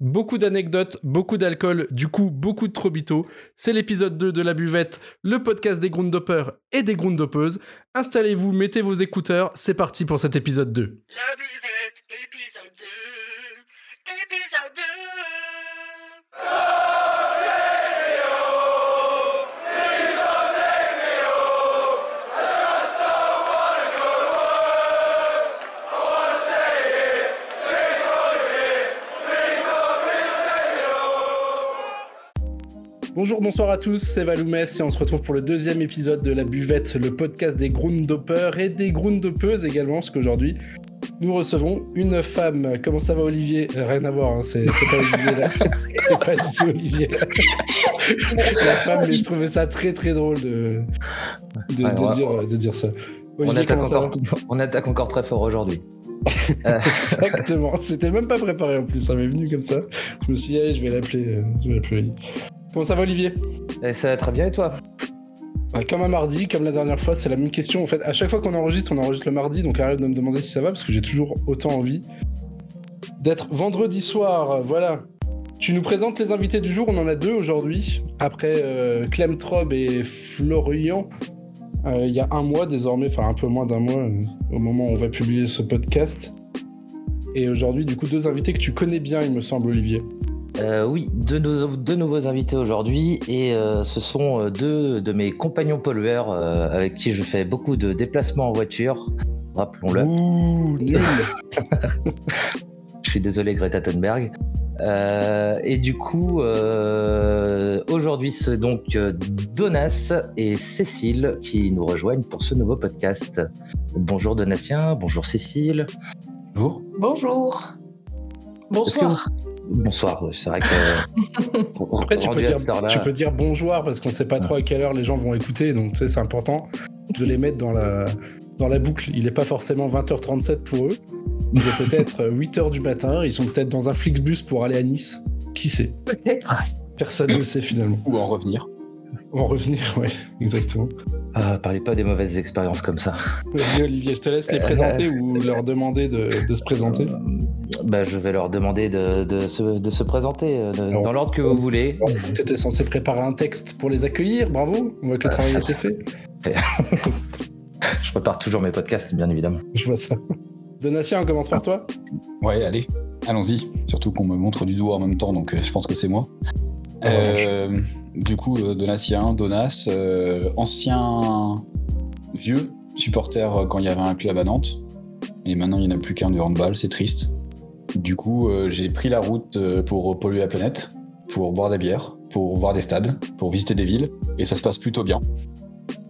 Beaucoup d'anecdotes, beaucoup d'alcool, du coup beaucoup de Trobito. C'est l'épisode 2 de La Buvette, le podcast des Grundoppers et des Grundoppeuses. Installez-vous, mettez vos écouteurs, c'est parti pour cet épisode 2. La Bonjour, bonsoir à tous, c'est Valoumès et on se retrouve pour le deuxième épisode de La Buvette, le podcast des Grundoppers et des Grundoppeuses également, parce qu'aujourd'hui, nous recevons une femme. Comment ça va Olivier? Rien à voir, hein, c'est c'est pas Olivier là. c'est pas du tout Olivier. La femme, mais je trouvais ça très très drôle de, de, Ouais, de on va- dire, de dire ça. On attaque, ça encore, on attaque encore très fort aujourd'hui. Euh, Exactement, c'était même pas préparé en plus, ça m'est venu comme ça. Je me suis dit, allez, je vais l'appeler. euh, Je vais l'appeler. Comment ça va Olivier et ça va très bien et toi Bah, Comme un mardi, comme la dernière fois, c'est la même question. En fait, à chaque fois qu'on enregistre, on enregistre le mardi, donc arrête de me demander si ça va, parce que j'ai toujours autant envie d'être vendredi soir. Voilà. Tu nous présentes les invités du jour, on en a deux aujourd'hui. Après euh, Clem Trob et Florian, euh, il y a un mois désormais, enfin un peu moins d'un mois, euh, au moment où on va publier ce podcast. Et aujourd'hui, du coup, deux invités que tu connais bien, il me semble, Olivier. Euh, Oui, deux, deux nouveaux invités aujourd'hui et euh, ce sont euh, deux de mes compagnons pollueurs euh, avec qui je fais beaucoup de déplacements en voiture. Rappelons-le. Ouh, nul. Je suis désolé Greta Thunberg. Euh, et du coup, euh, aujourd'hui, c'est donc Donas et Cécile qui nous rejoignent pour ce nouveau podcast. Bonjour Donatien, bonjour Cécile. Bonjour. Bonjour. Bonsoir. Bonsoir, c'est vrai que. Après, tu peux, dire, cette heure-là- tu peux dire bonjour parce qu'on sait pas trop à quelle heure les gens vont écouter, donc tu sais, c'est important de les mettre dans la, dans la boucle. Il est pas forcément 20h37 pour eux. Il est peut-être 8h du matin, ils sont peut-être dans un Flixbus pour aller à Nice. Qui sait? Peut-être. Personne ne le sait finalement. ou en revenir. Ou en revenir, ouais, exactement. Ah, parlez pas des mauvaises expériences comme ça. Vas-y, Olivier, je te laisse les Euh, présenter ou leur demander de, de se présenter. Euh, bah, je vais leur demander de, de se, de se présenter euh, de- Alors, dans l'ordre que vous voulez. Tu étais censé préparer un texte pour les accueillir, bravo. On voit que le travail a été fait. Je prépare toujours mes podcasts, bien évidemment. Je vois ça. Donatien, on commence par toi. Ouais, allez, allons-y. Surtout qu'on me montre du doigt en même temps, donc je pense que c'est moi. Euh, du coup, euh, Donatien, Donas, euh, ancien vieux supporter quand il y avait un club à Nantes. Et maintenant, il n'y en a plus qu'un de handball, c'est triste. Du coup, j'ai pris la route pour polluer la planète, pour boire des bières, pour voir des stades, pour visiter des villes. Et ça se passe plutôt bien.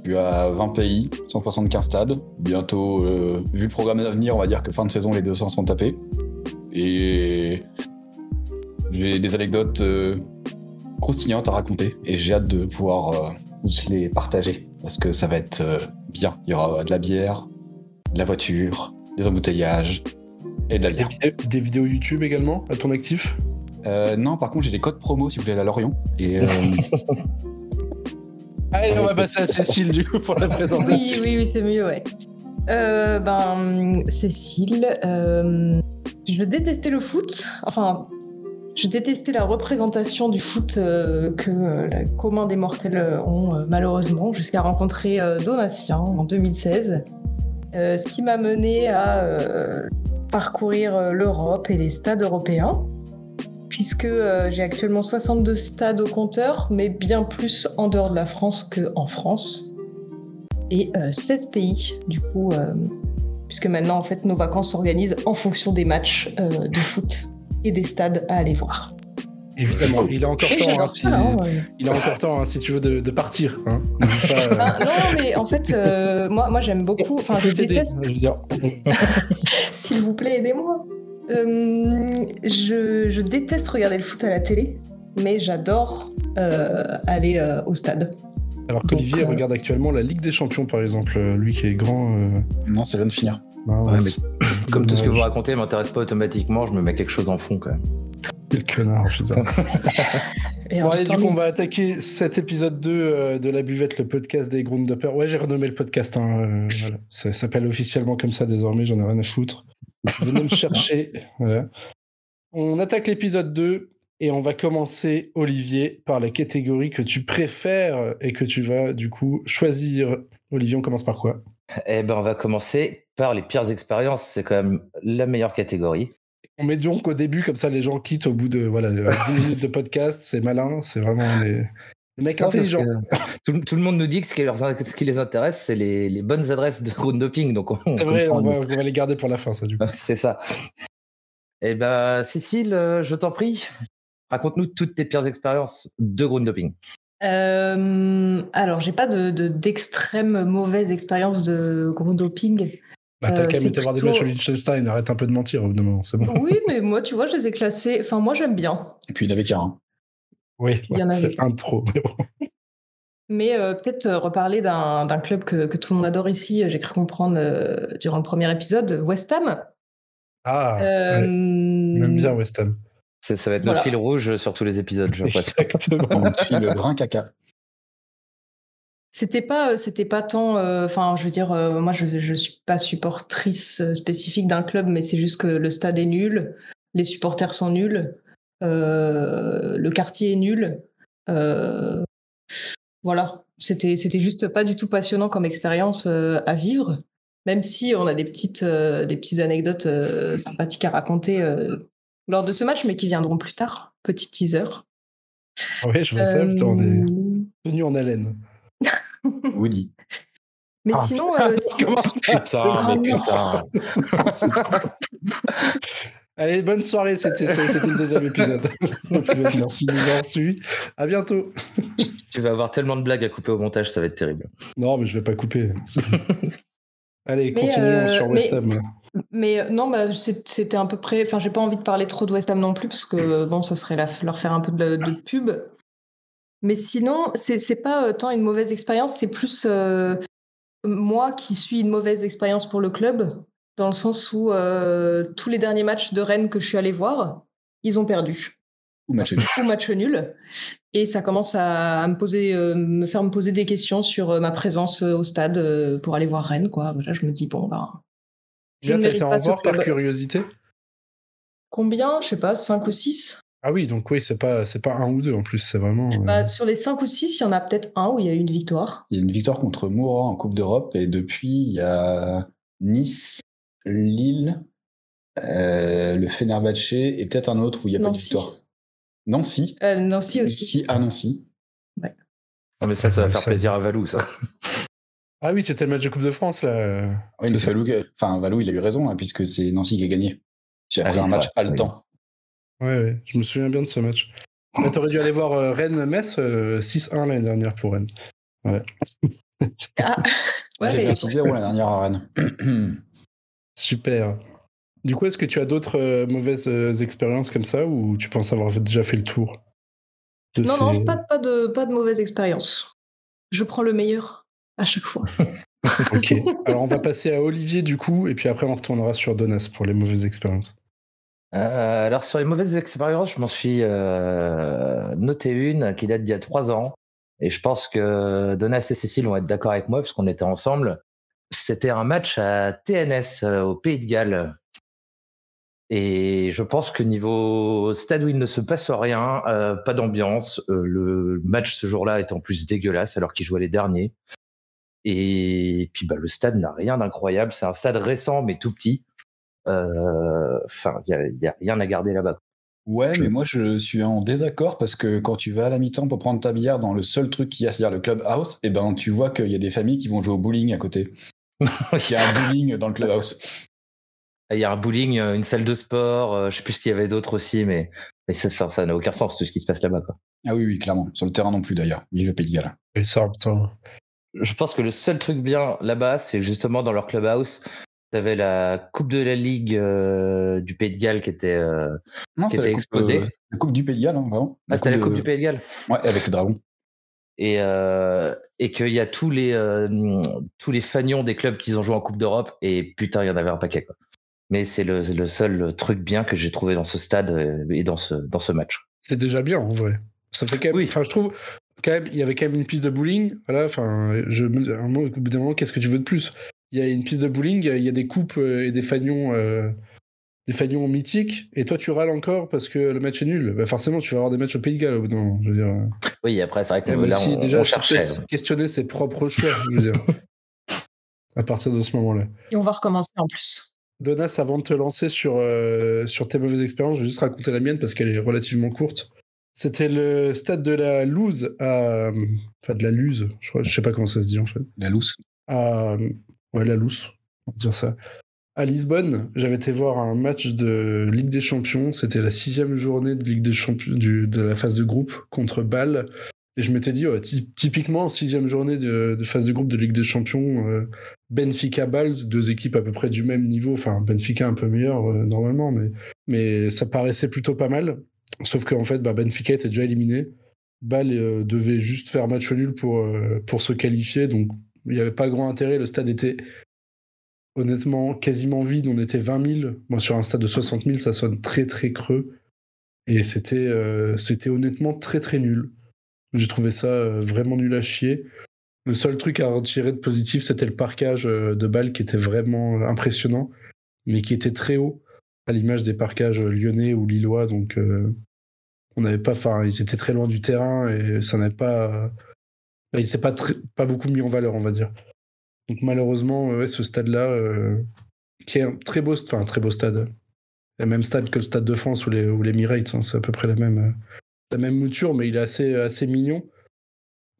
Je suis à 20 pays, 175 stades. Bientôt, vu le programme à venir, on va dire que fin de saison, les 200 sont tapés. Et j'ai des anecdotes croustillantes à raconter. Et j'ai hâte de pouvoir euh, vous les partager. Parce que ça va être euh, bien. Il y aura de la bière, de la voiture, des embouteillages et de la Des, bière. des vidéos YouTube également à ton actif? Euh, non, par contre, j'ai des codes promo si vous voulez aller à Lorient. Et euh, Allez, on va passer à Cécile du coup pour la Oui, présentation. oui, oui, c'est mieux, ouais. Euh, ben, Cécile, euh, je détestais le foot. Enfin, je détestais la représentation du foot euh, que euh, la commun des mortels ont euh, malheureusement, jusqu'à rencontrer Donatien en 2016. Euh, ce qui m'a mené à parcourir l'Europe et les stades européens. Puisque j'ai actuellement 62 stades au compteur, mais bien plus en dehors de la France qu'en France et euh, 16 pays, du coup, puisque maintenant, en fait, nos vacances s'organisent en fonction des matchs de foot et des stades à aller voir. Évidemment, il a encore temps, hein, si... ça, hein, ouais. il a encore temps hein, si tu veux de, de partir. Pas, euh, Ah, non, mais en fait, euh, moi, moi j'aime beaucoup, enfin, je déteste, s'il vous plaît, aidez-moi. Euh, je, je déteste regarder le foot à la télé, mais j'adore aller au stade. Alors qu'Olivier euh, regarde actuellement la Ligue des Champions, par exemple, euh, lui qui est grand. euh, non, ça vient de finir. Ouais, ouais, mais c'est- Comme tout ce que vous racontez m'intéresse pas automatiquement, je me mets quelque chose en fond quand même. Quel connard, je sais pas. Et Bon, allez, du temps- coup, on va attaquer cet épisode 2 euh, de La Buvette, le podcast des Grundoppers. Ouais, j'ai renommé le podcast. Hein, euh, voilà. Ça s'appelle officiellement comme ça désormais, j'en ai rien à foutre. Venez me chercher. Voilà. On attaque l'épisode 2 et on va commencer, Olivier, par la catégorie que tu préfères et que tu vas du coup choisir. Olivier, on commence par quoi? Eh ben, on va commencer par les pires expériences. C'est quand même la meilleure catégorie. On met donc au début, comme ça les gens quittent au bout de voilà, de 10 minutes de podcast. C'est malin, c'est vraiment des mecs Non, intelligents. que tout, tout le monde nous dit que ce qui, leur- ce qui les intéresse, c'est les, les bonnes adresses de ground doping. Donc, C'est vrai, on on- va, on va les garder pour la fin, ça, du coup. C'est ça. Eh ben, Cécile, euh, je t'en prie, raconte-nous toutes tes pires expériences de ground doping. Euh, alors, j'ai pas de de- d'extrême mauvaise expérience de gros doping. Bah, t'as Euh, qu'à c'est mettre voir des matchs au Liechtenstein, arrête un peu de mentir au bout d'un moment, c'est bon. Oui, mais moi, tu vois, je les ai classés. Enfin, moi, j'aime bien. Et puis il avait qu'un. Oui, Il y en a c'est un de trop. mais bon. Mais euh, peut-être euh, reparler d'un d'un club que, que tout le monde adore ici. J'ai cru comprendre euh, durant le premier épisode, West Ham. Ah, Euh, ouais, on aime bien West Ham. Ça va être Voilà. notre fil rouge sur tous les épisodes, je crois. Exactement. On te file le grain caca. C'était pas, euh, c'était pas tant. euh, Enfin, je veux dire, euh, moi, je, je suis pas supportrice spécifique d'un club, mais c'est juste que le stade est nul, les supporters sont nuls, euh, le quartier est nul. euh, voilà, c'était, c'était juste pas du tout passionnant comme expérience euh, à vivre, même si on a des petites, euh, des petites anecdotes euh, sympathiques à raconter euh, lors de ce match, mais qui viendront plus tard. Petit teaser. Oui, je vois ça, Euh, putain, on est tenu en haleine. Woody. Mais Ah, sinon, putain, euh, Putain, mais putain. Allez, bonne soirée, c'était le deuxième épisode. Merci de nous avoir suivis. À bientôt. Tu vas avoir tellement de blagues à couper au montage, ça va être terrible. Non, mais je vais pas couper. Allez, Mais, continuons euh, sur West mais- Ham. Mais euh, non, bah, c'était à peu près. Enfin, j'ai pas envie de parler trop de West Ham non plus, parce que bon, ça serait la- leur faire un peu de, de pub. Mais sinon, c'est pas euh, tant une mauvaise expérience, c'est plus euh, moi qui suis une mauvaise expérience pour le club, dans le sens où euh, tous les derniers matchs de Rennes que je suis allée voir, ils ont perdu Ou match nul. ou match nul. Et ça commence à, à me poser, euh, me faire me poser des questions sur euh, ma présence euh, au stade euh, pour aller voir Rennes, quoi. Voilà, je me dis bon ben. Ne t'as été en voir par curiosité Combien? Je sais pas, 5 ou 6 Ah oui, donc oui, c'est pas, c'est pas un ou deux en plus, c'est vraiment. euh, Bah, Sur les 5 ou 6, il y en a peut-être un où il y a eu une victoire. Il y a une victoire contre Moura en Coupe d'Europe et depuis, il y a Nice, Lille, euh, le Fenerbahçe et peut-être un autre où il n'y a pas de Nancy. victoire. Nancy. Euh, Nancy aussi. Nancy à Nancy. Non, mais ça, ça va Ouais, faire ça- plaisir à Valou, ça. Ah oui, c'était le match de Coupe de France, là. Oui, mais. Valou, enfin, Valou, il a eu raison, hein, puisque c'est Nancy qui a gagné. C'est Ah après oui, un match haletant. Ouais, ouais, je me souviens bien de ce match. T'aurais dû aller voir euh, Rennes-Metz, euh, 6-1 l'année dernière pour Rennes. Ah, ouais, J'ai fait un 6-0 la dernière à Rennes. Super. Du coup, est-ce que tu as d'autres euh, mauvaises euh, expériences comme ça ou tu penses avoir déjà fait le tour de Non, ces- non, pas, pas, de, pas de mauvaise expérience. Je prends le meilleur à chaque fois. Ok. Alors, on va passer à Olivier du coup, et puis après, on retournera sur Donas pour les mauvaises expériences. Euh, alors sur les mauvaises expériences, je m'en suis euh, noté une qui date d'il y a trois ans. Et je pense que Donas et Cécile vont être d'accord avec moi parce qu'on était ensemble. C'était un match à TNS euh, au Pays de Galles. Et je pense que niveau stade où il ne se passe rien, euh, pas d'ambiance, euh, le match ce jour-là est en plus dégueulasse alors qu'ils jouaient les derniers. Et puis bah, le stade n'a rien d'incroyable. C'est un stade récent mais tout petit. Euh, Enfin, il y a, rien à garder là-bas. Ouais, Je- mais moi je suis en désaccord parce que quand tu vas à la mi-temps pour prendre ta bière dans le seul truc qu'il y a, c'est-à-dire le clubhouse, et ben tu vois qu'il y a des familles qui vont jouer au bowling à côté. Il y a un bowling dans le clubhouse. Il y a un bowling, euh, une salle de sport, euh, je sais plus ce qu'il y avait d'autre aussi, mais, mais ça, ça, ça n'a aucun sens tout ce qui se passe là-bas. Quoi. Ah oui, oui, clairement. Sur le terrain non plus d'ailleurs. Vive le Pays de Galles. Et ça, putain. Je pense que le seul truc bien là-bas, c'est justement dans leur clubhouse, tu avais la Coupe de la Ligue euh, du Pays de Galles qui était. euh, Non, Qui la coupe, exposé. euh, la coupe du Pays de Galles, hein, vraiment. Ah, c'était la de- Coupe du Pays de Galles. Ouais, avec les dragons. Et, euh, et qu'il y a tous les, euh, tous les fagnons des clubs qui ont joué en Coupe d'Europe, et putain, il y en avait un paquet. Quoi. Mais c'est le, le seul truc bien que j'ai trouvé dans ce stade et dans ce, dans ce match. C'est déjà bien en vrai. Ça fait quand même. Oui. Enfin, je trouve quand même, il y avait quand même une piste de bowling. Voilà, enfin, je me un mot, au bout d'un moment, qu'est-ce que tu veux de plus? Il y a une piste de bowling, il y a des coupes euh, et des fagnons, euh, Stéphanion mythique, et toi tu râles encore parce que le match est nul. Bah forcément, tu vas avoir des matchs au Pays de Galles au bout d'un moment. Je veux dire. Oui, après, c'est vrai que Ouais, mais là, si, on, déjà, on cherchait. peut-être questionner ses propres choix, je veux dire. à partir de ce moment-là. Et on va recommencer en plus. Donas, avant de te lancer sur, euh, sur tes mauvaises expériences, je vais juste raconter la mienne parce qu'elle est relativement courte. C'était le stade de la Louse à. Enfin, de la Luz, je, crois, je sais pas comment ça se dit en fait. La loose. À. Ouais, la Louse, on va dire ça. À Lisbonne, j'avais été voir un match de Ligue des Champions. C'était la sixième journée de Ligue des Champions du, de la phase de groupe contre Bâle. Et je m'étais dit, ouais, typiquement, sixième journée de, de phase de groupe de Ligue des Champions, euh, Benfica Bâle, deux équipes à peu près du même niveau. Enfin, Benfica un peu meilleur euh, normalement, mais, mais ça paraissait plutôt pas mal. Sauf qu'en fait, bah, Benfica était déjà éliminé. Bâle euh, devait juste faire match nul pour, euh, pour se qualifier. Donc, il n'y avait pas grand intérêt. Le stade était honnêtement quasiment vide. On était 20 000. Moi, sur un stade de 60 000, ça sonne très, très creux. Et c'était euh, c'était honnêtement très, très nul. J'ai trouvé ça vraiment nul à chier. Le seul truc à retirer de positif, c'était le parquage de Bâle qui était vraiment impressionnant, mais qui était très haut, à l'image des parquages lyonnais ou lillois. Donc, on n'avait pas, enfin, ils étaient très loin du terrain et ça n'avait pas, il s'est pas très- pas beaucoup mis en valeur, on va dire. Donc malheureusement, ouais, ce stade-là, euh, qui est un très beau, enfin un très beau stade, le même stade que le Stade de France ou les, ou les Emirates, hein, c'est à peu près la même, euh, la même mouture, mais il est assez, assez mignon.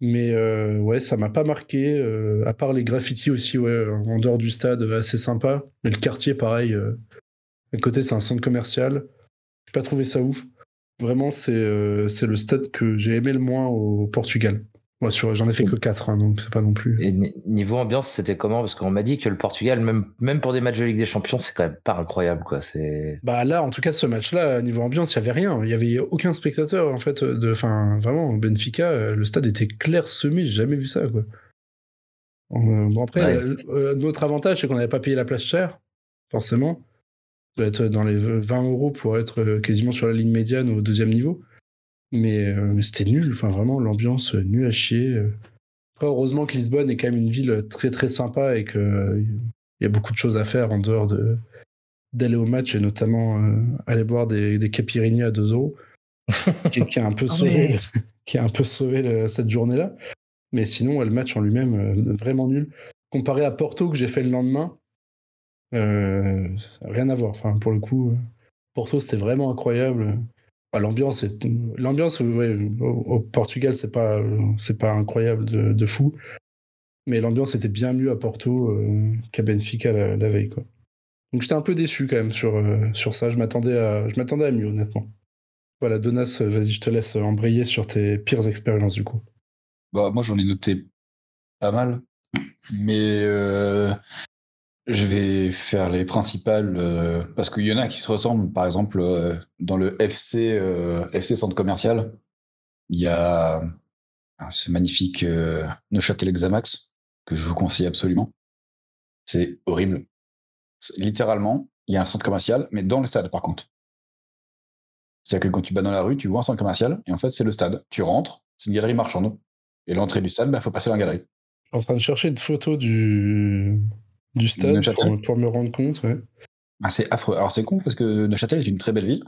Mais euh, ouais, ça m'a pas marqué, euh, à part les graffitis aussi, en dehors du stade, euh, assez sympa. Mais le quartier, pareil, euh, à côté, c'est un centre commercial. J'ai pas trouvé ça ouf. Vraiment, c'est euh, le stade que j'ai aimé le moins au Portugal. Moi, sur- j'en ai fait que 4, donc c'est pas non plus. Et ni- niveau ambiance, c'était comment? Parce qu'on m'a dit que le Portugal, même, même pour des matchs de Ligue des Champions, c'est quand même pas incroyable. quoi. C'est Bah là, en tout cas, ce match-là, niveau ambiance, il y avait rien. Il y avait aucun spectateur, en fait. De, enfin, vraiment, Benfica, euh, le stade était clair semé. J'ai jamais vu ça, quoi. Euh, bon après, Ouais. notre avantage, c'est qu'on n'avait pas payé la place chère, forcément. Doit être dans les 20 euros pour être euh, quasiment sur la ligne médiane au deuxième niveau. Mais, euh, mais c'était nul. Enfin, vraiment, l'ambiance euh, nulle à chier. Après, heureusement que Lisbonne est quand même une ville très très sympa et qu'il y a beaucoup de choses à faire en dehors de d'aller au match et notamment euh, aller boire des, des caipirinhas à 2 euros, qui, qui a un peu sauvé, ouais. qui a un peu sauvé le- cette journée-là. Mais sinon, ouais, le match en lui-même, euh, vraiment nul. Comparé à Porto que j'ai fait le lendemain, euh, rien à voir. Enfin, pour le coup, euh, Porto, c'était vraiment incroyable. L'ambiance, l'ambiance au, Portugal, c'est pas, c'est pas incroyable de, fou. Mais l'ambiance était bien mieux à Porto euh, qu'à Benfica la, veille. Quoi. Donc j'étais un peu déçu quand même sur, sur ça. Je m'attendais à, je m'attendais mieux, honnêtement. Voilà, Donas, vas-y, je te laisse embrayer sur tes pires expériences du coup. Bah, moi, j'en ai noté pas mal. Mais je vais faire les principales euh, parce qu'il y en a qui se ressemblent. Par exemple, euh, dans le FC, euh, FC Centre Commercial, il y a ce magnifique Neuchâtel Xamax que je vous conseille absolument. C'est horrible. Littéralement, il y a un centre commercial, mais dans le stade par contre. C'est-à-dire que quand tu vas dans la rue, tu vois un centre commercial, et en fait, c'est le stade. Tu rentres, c'est une galerie marchande. Et l'entrée du stade, il faut passer dans la galerie. En train de chercher une photo du, du stade pour, pour me rendre compte. Ouais. Ah, c'est affreux. Alors c'est con parce que Neuchâtel est une très belle ville,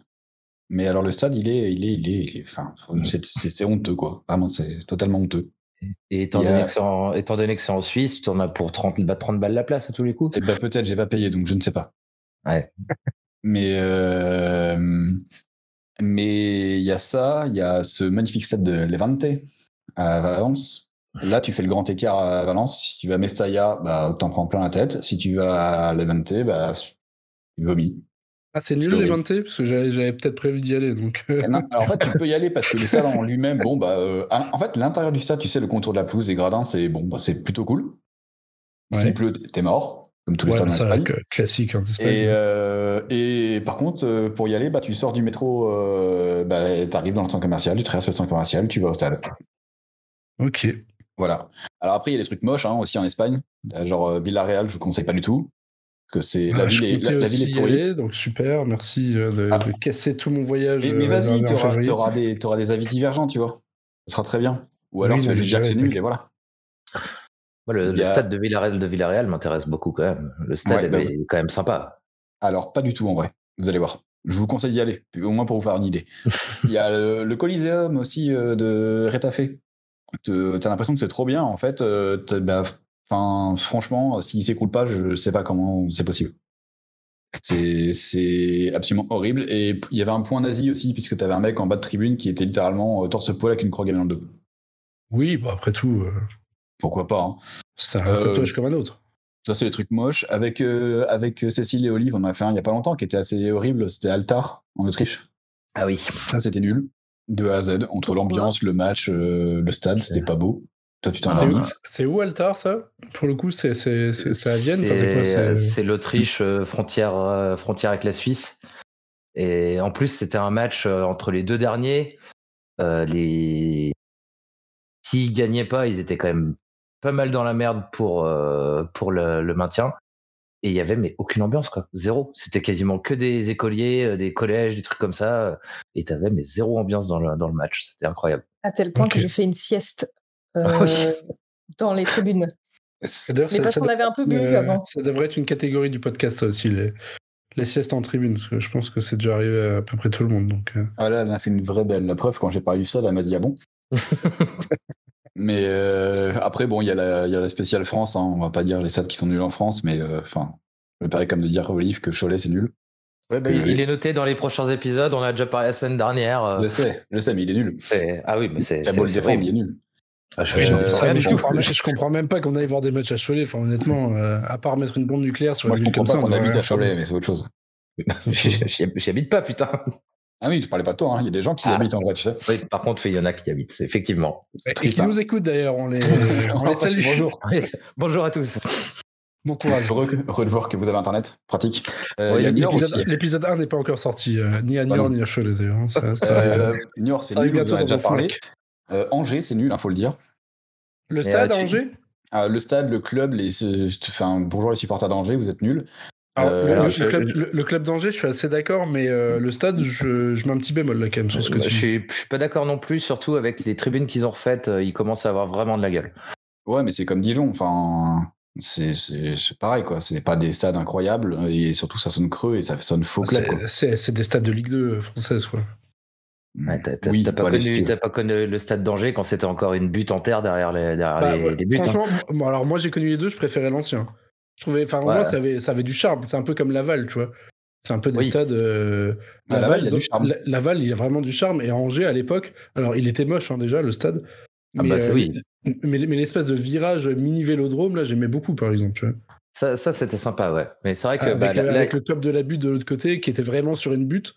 mais alors le stade, il est, il est, il est, il est- enfin, c'est- c'est c'est honteux quoi. Vraiment, c'est totalement honteux. Et étant a- donné que c'est en, étant donné que c'est en Suisse, tu en as pour 30, bah, 30 balles la place à tous les coups. Et ben peut-être, j'ai pas payé, donc je ne sais pas. Ouais. Mais euh, mais il y a ça, il y a ce magnifique stade de Levante à Valence. Là, tu fais le grand écart à Valence. Si tu vas à Mestalla, bah, t'en prends plein la tête. Si tu vas à Levante, bah, tu vomis. Ah, c'est nul. 20 parce que j'avais peut-être prévu d'y aller. Donc, euh, Eh non, alors en fait, tu peux y aller parce que le stade en lui-même, bon, bah, euh, en fait, l'intérieur du stade, tu sais, le contour de la pelouse, des gradins, c'est bon, bah, c'est plutôt cool. Ouais. S'il pleut, t'es mort, comme tous les ouais, stades en ça, que- classique. D'Espagne. Et, euh, et par contre, pour y aller, bah, tu sors du métro, euh, bah, t'arrives dans le centre commercial, tu traverses le centre commercial, tu vas au stade. Ok. Voilà. Alors après, il y a des trucs moches hein, aussi en Espagne, Euh, genre euh, Villarreal, je vous conseille pas du tout. Parce que c'est la Ah, ville est, la, la ville est pourrie. aller, donc super. Merci euh, de, Ah. de casser tout mon voyage. Mais, mais vas-y, février. t'auras des, avis divergents, tu vois. Ce sera très bien. Ou alors Oui, tu vas juste dire que c'est nul et voilà. Moi, le, a- stade de Villarreal, de Villarreal m'intéresse beaucoup quand même. Le stade Ouais, elle bah est quand même sympa. Alors pas du tout en vrai. Vous allez voir. Je vous conseille d'y aller, au moins pour vous faire une idée. Il y a le, le Coliseum aussi euh, de Rétafé. T'as l'impression que c'est trop bien, en fait. euh, bah, franchement, s'il s'écroule pas, je sais pas comment c'est possible. C'est absolument horrible. Et il y avait un point nazi aussi, puisque t'avais un mec en bas de tribune qui était littéralement euh, torse-poil avec une croix gammée dans le dos. Oui, après tout, euh, Pourquoi pas hein. c'est un Euh, tatouage comme un autre. Ça, c'est les trucs moches. Avec, euh, avec Cécile et Olive, on en a fait un il y a pas longtemps qui était assez horrible. C'était Altar, en Autriche. Ah oui. Ça, c'était nul. De A à Z, entre l'ambiance, le match, euh, le stade, c'était pas beau. Toi, tu t'en C'est as où, mis. c'est où Altar, ça? Pour le coup, c'est c'est- c'est- c'est à Vienne c'est l'Autriche, euh, frontière, euh, frontière avec la Suisse. Et en plus, c'était un match entre les deux derniers. Euh, les... S'ils gagnaient pas, ils étaient quand même pas mal dans la merde pour, euh, pour le, le maintien. Et il y avait mais aucune ambiance, quoi. Zéro. C'était quasiment que des écoliers, euh, des collèges, des trucs comme ça. euh, Et t'avais mais zéro ambiance dans le, dans le match. C'était incroyable. À tel point que j'ai fait une sieste euh, Ah oui. dans les tribunes. Ça- parce qu'on avait un peu bu Euh, avant. Ça devrait être une catégorie du podcast, ça aussi, les, les siestes en tribune, parce que je pense que c'est déjà arrivé à, à peu près tout le monde. Donc, euh. Ah là, elle a fait une vraie belle. La preuve, quand j'ai parlé de ça, elle m'a dit ah bon? Mais euh, après, bon, il y, a la- il y a la spéciale France. Hein, on va pas dire les stades qui sont nuls en France, mais euh, enfin, me paraît comme de dire à Olive que Cholet c'est nul. Ouais, bah, il il est noté dans les prochains épisodes. On en a déjà parlé la semaine dernière. euh, Je sais, je sais, mais il est nul. Ah oui, mais c'est. C'est- il est nul. Ah, je- Oui, ça, comprends, même- je comprends même pas qu'on aille voir des matchs à Cholet. Enfin, honnêtement, euh, à part mettre une bombe nucléaire sur Moi, une je ville comprends comme pas ça, qu'on on habite à Cholet, mais c'est autre chose. J'y habite pas, putain. Ah oui, tu parlais pas de toi, hein. il y a des gens qui Ah. habitent en vrai, tu sais. Oui, par contre, il y en a qui habitent, c'est- effectivement. Et triste, qui hein. nous écoutent d'ailleurs, on les, on les salue. Bonjour. Bonjour à tous. Bon courage. Heureux, heureux de voir que vous avez internet, pratique. Euh, L'épisode aussi. l'épisode 1 n'est pas encore sorti, euh, ni à Niort ni à Cholet d'ailleurs. hein. Ça, ça Euh. Niort, c'est nul, on en a déjà parlé. Euh, Angers, c'est nul, il faut le dire. Le stade à Angers? Ah, le stade, le club, les, enfin, bonjour les supporters d'Angers, vous êtes nuls. Alors, Euh, le, alors, le je- club, le- le club d'Angers, je suis assez d'accord, mais euh, le stade, je, je mets un petit bémol là quand même sur ce que Bah, tu je, dis. suis, je suis pas d'accord non plus, surtout avec les tribunes qu'ils ont refaites, euh, ils commencent à avoir vraiment de la gueule. Ouais, mais c'est comme Dijon, enfin, c'est c'est- c'est pareil, quoi. C'est pas des stades incroyables, et surtout ça sonne creux et ça sonne faux. C'est- des stades de Ligue 2 française, quoi. Ouais, t'as t'as- Oui, t'as pas, voilà, connu- style. t'as pas connu le stade d'Angers quand c'était encore une butte en terre derrière les, derrière Bah, les, ouais, les buts. hein. franchement, bon, alors moi j'ai connu les deux, je préférais l'ancien. Je trouvais, enfin, Ouais. moins ça avait, ça avait du charme. C'est un peu comme Laval, tu vois. C'est un peu des Oui. stades. euh, Ah, Laval, il a du charme. La- Laval, il a vraiment du charme. Et Angers, à l'époque, alors il était moche hein, déjà, le stade. Ah bah, c'est- oui. mais, mais l'espèce de virage mini-vélodrome, là, j'aimais beaucoup, par exemple. Tu vois. Ça, ça c'était sympa, ouais. Mais c'est vrai que avec, bah, la- la- avec le club de la butte de l'autre côté, qui était vraiment sur une butte.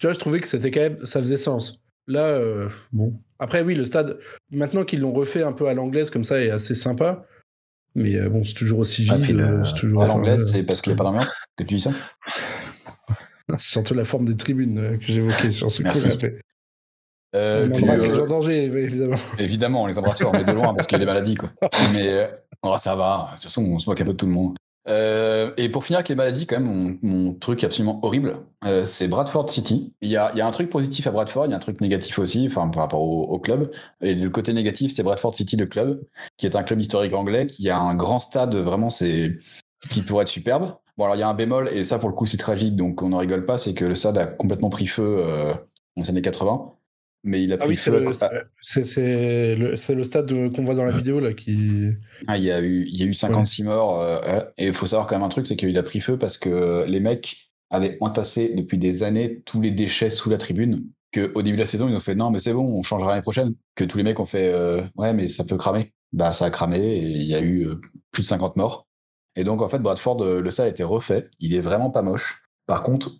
Tu vois, je trouvais que c'était quand même, ça faisait sens. Là, euh, bon. Après, oui, le stade, maintenant qu'ils l'ont refait un peu à l'anglaise comme ça, est assez sympa. Mais euh, bon, c'est toujours aussi Ah, vide. puis le- euh, c'est toujours. À enfin, c'est parce qu'il n'y a pas d'ambiance que tu dis ça? C'est surtout la forme des tribunes euh, que j'évoquais sur ce Merci. coup. Euh, On embrasse les gens d'Angers, évidemment. Évidemment, on les embrasse mais de loin parce qu'il y a des maladies, quoi. Mais oh, ça va, de toute façon, on se moque un peu de tout le monde. Euh, et pour finir avec les maladies, quand même, mon, truc absolument horrible, euh, c'est Bradford City. Il y, a, un truc positif à Bradford, il y a un truc négatif aussi, enfin par rapport au, club. Et le côté négatif, c'est Bradford City, le club, qui est un club historique anglais, qui a un grand stade, vraiment, qui pourrait être superbe. Bon, alors il y a un bémol, et ça pour le coup c'est tragique, donc on n'en rigole pas, c'est que le stade a complètement pris feu euh, dans les années 80. Mais il a pris Ah oui, c'est feu. le, stade qu'on voit dans la vidéo là qui. Ah, il y a eu, il y a eu 56 morts. euh, euh, et il faut savoir quand même un truc, c'est qu'il a pris feu parce que les mecs avaient entassé depuis des années tous les déchets sous la tribune. Que au début de la saison, ils ont fait non, mais c'est bon, on changera l'année prochaine. Que tous les mecs ont fait euh, ouais, mais ça peut cramer. Bah, ça a cramé et il y a eu euh, plus de 50 morts. Et donc, en fait, Bradford, le stade a été refait. Il est vraiment pas moche. Par contre,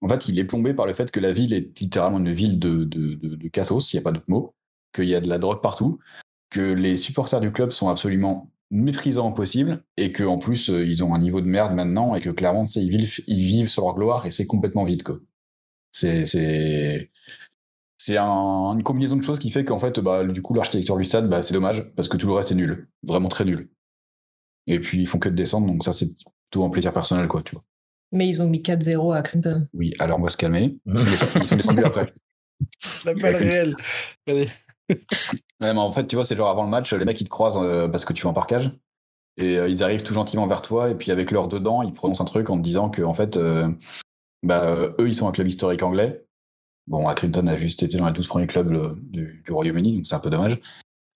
en fait, il est plombé par le fait que la ville est littéralement une ville de, de, de, cassos, il n'y a pas d'autre mot. Qu'il y a de la drogue partout que les supporters du club sont absolument méprisants possible et que en plus euh, ils ont un niveau de merde maintenant et que clairement ils vivent, sur leur gloire et c'est complètement vide quoi. C'est c'est c'est un- une combinaison de choses qui fait qu'en fait bah, du coup l'architecture du stade bah, c'est dommage parce que tout le reste est nul, vraiment très nul. Et puis ils font que de descendre donc ça c'est tout un plaisir personnel quoi tu vois. Mais ils ont mis 4-0 à Clinton. Oui alors on va se calmer. Ils sont descendus, après. La balle réelle. Regardez. Ouais, mais en fait, tu vois, c'est genre avant le match, les mecs ils te croisent euh, parce que tu vas en parkage. Et euh, ils arrivent tout gentiment vers toi, et puis avec leur dedans, ils prononcent un truc en te disant que, en fait, euh, Bah, euh, eux, ils sont un club historique anglais. Bon, Accrington a juste été dans les 12 premiers clubs du, du Royaume-Uni, donc c'est un peu dommage.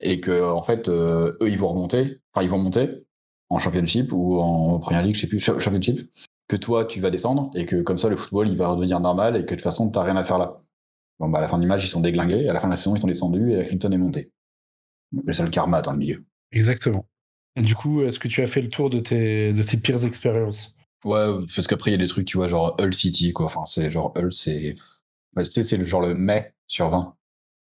Et que, en fait, euh, eux, ils vont remonter, enfin, ils vont monter en Championship ou en Premier League, je sais plus, Ch- Championship, que toi, tu vas descendre et que comme ça, le football, il va redevenir normal et que de toute façon, t'as rien à faire là. Bon, bah, à la fin du match, ils sont déglingués, à la fin de la saison, ils sont descendus et Accrington est monté. Le seul karma dans le milieu. Exactement. Et du coup, est-ce que tu as fait le tour de tes, de tes pires expériences? Ouais, parce qu'après, il y a des trucs, tu vois, genre Hull City, quoi. Enfin, c'est genre Hull, c'est. bah, tu sais, c'est le genre le mai sur 20.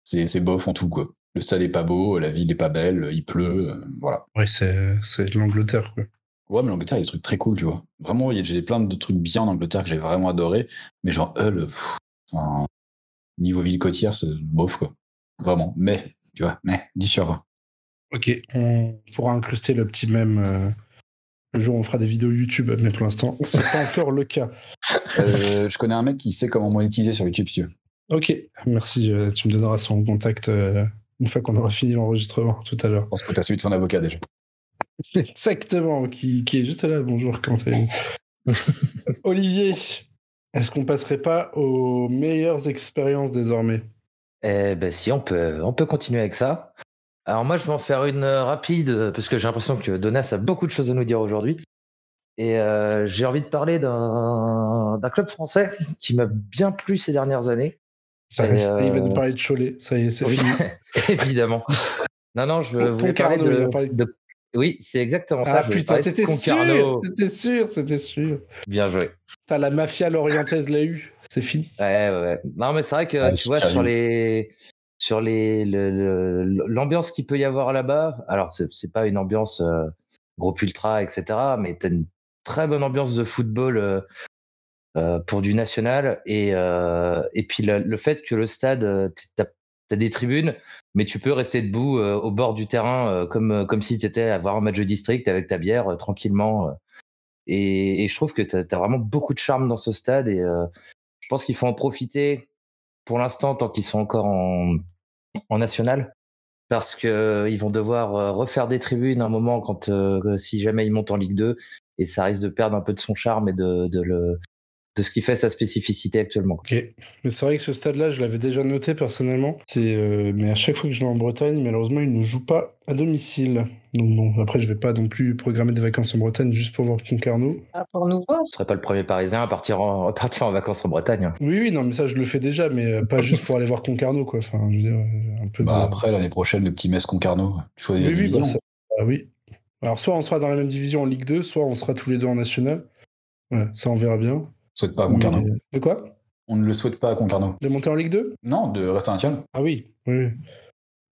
C'est c'est bof en tout, quoi. Le stade est pas beau, la ville est pas belle, il pleut, euh, voilà. Ouais, c'est c'est de l'Angleterre, quoi. Ouais, mais l'Angleterre, il y a des trucs très cool, tu vois. Vraiment, il y a- j'ai plein de trucs bien en Angleterre que j'ai vraiment adoré. Mais genre Hull, pff, niveau ville côtière, c'est bof, quoi. Vraiment. Mais, tu vois, mais 10 sur 20. Ok, on pourra incruster le petit même euh, le jour où on fera des vidéos YouTube, mais pour l'instant, c'est pas encore le cas. Euh, je connais un mec qui sait comment monétiser sur YouTube, si tu veux. Ok, merci. euh, tu me donneras son contact euh, une fois qu'on aura fini l'enregistrement tout à l'heure. Je pense que t'as celui de son avocat déjà. Exactement, qui, qui est juste là. Bonjour, allez-vous Olivier, est-ce qu'on passerait pas aux meilleures expériences désormais? Eh ben si, on peut, on peut continuer avec ça. Alors moi, je vais en faire une euh, rapide, euh, parce que j'ai l'impression que Donas a beaucoup de choses à nous dire aujourd'hui. Et euh, j'ai envie de parler d'un club français qui m'a bien plu ces dernières années. ça, ça, Il va nous parler de Cholet, ça y est, c'est Oui, fini. évidemment. Non, non, je Con- voulais parler de- Oui, c'est exactement ça. Ah voulais putain, c'était sûr, c'était sûr, c'était sûr. Bien joué. T'as la mafia lorientaise l'a eu, c'est fini. Ouais, ouais, ouais. Non, mais c'est vrai que Ouais, tu vois, sur les sur les le- le- l'ambiance qu'il peut y avoir là-bas, alors c'est pas une ambiance euh, groupe ultra, etc., mais t'as une très bonne ambiance de football euh, euh, pour du national et euh, et puis le, le fait que le stade, euh, des tribunes, mais tu peux rester debout euh, au bord du terrain euh, comme comme si t'étais à voir un match de district avec ta bière euh, tranquillement. euh. et, je trouve que t'as as vraiment beaucoup de charme dans ce stade et euh, je pense qu'il faut en profiter pour l'instant tant qu'ils sont encore en, national parce que euh, ils vont devoir euh, refaire des tribunes un moment quand euh, si jamais ils montent en Ligue 2 et ça risque de perdre un peu de son charme et de le de ce qui fait sa spécificité actuellement. Ok. Mais c'est vrai que ce stade-là, je l'avais déjà noté personnellement. C'est, euh, mais à chaque fois que je vais en Bretagne, malheureusement, il ne joue pas à domicile. Donc bon, après, je vais pas non plus programmer des vacances en Bretagne juste pour voir Concarneau. Ah, pour nous voir. Ce serait pas le premier Parisien à partir en, à partir en vacances en Bretagne. Oui, oui, non, mais ça, je le fais déjà, mais euh, pas juste pour aller voir Concarneau, quoi. Enfin, je veux dire, euh, un peu Bah, de... après, l'année prochaine, le petit Metz Concarneau. Choisis Oui, oui, bah, ça- ah oui. Alors, soit on sera dans la même division en Ligue 2, soit on sera tous les deux en national. Voilà, ça, on verra bien. On ne souhaite pas à Concarneau. De quoi? On ne le souhaite pas à Concarneau. De monter en Ligue 2 Non, de rester en national. Ah oui, oui.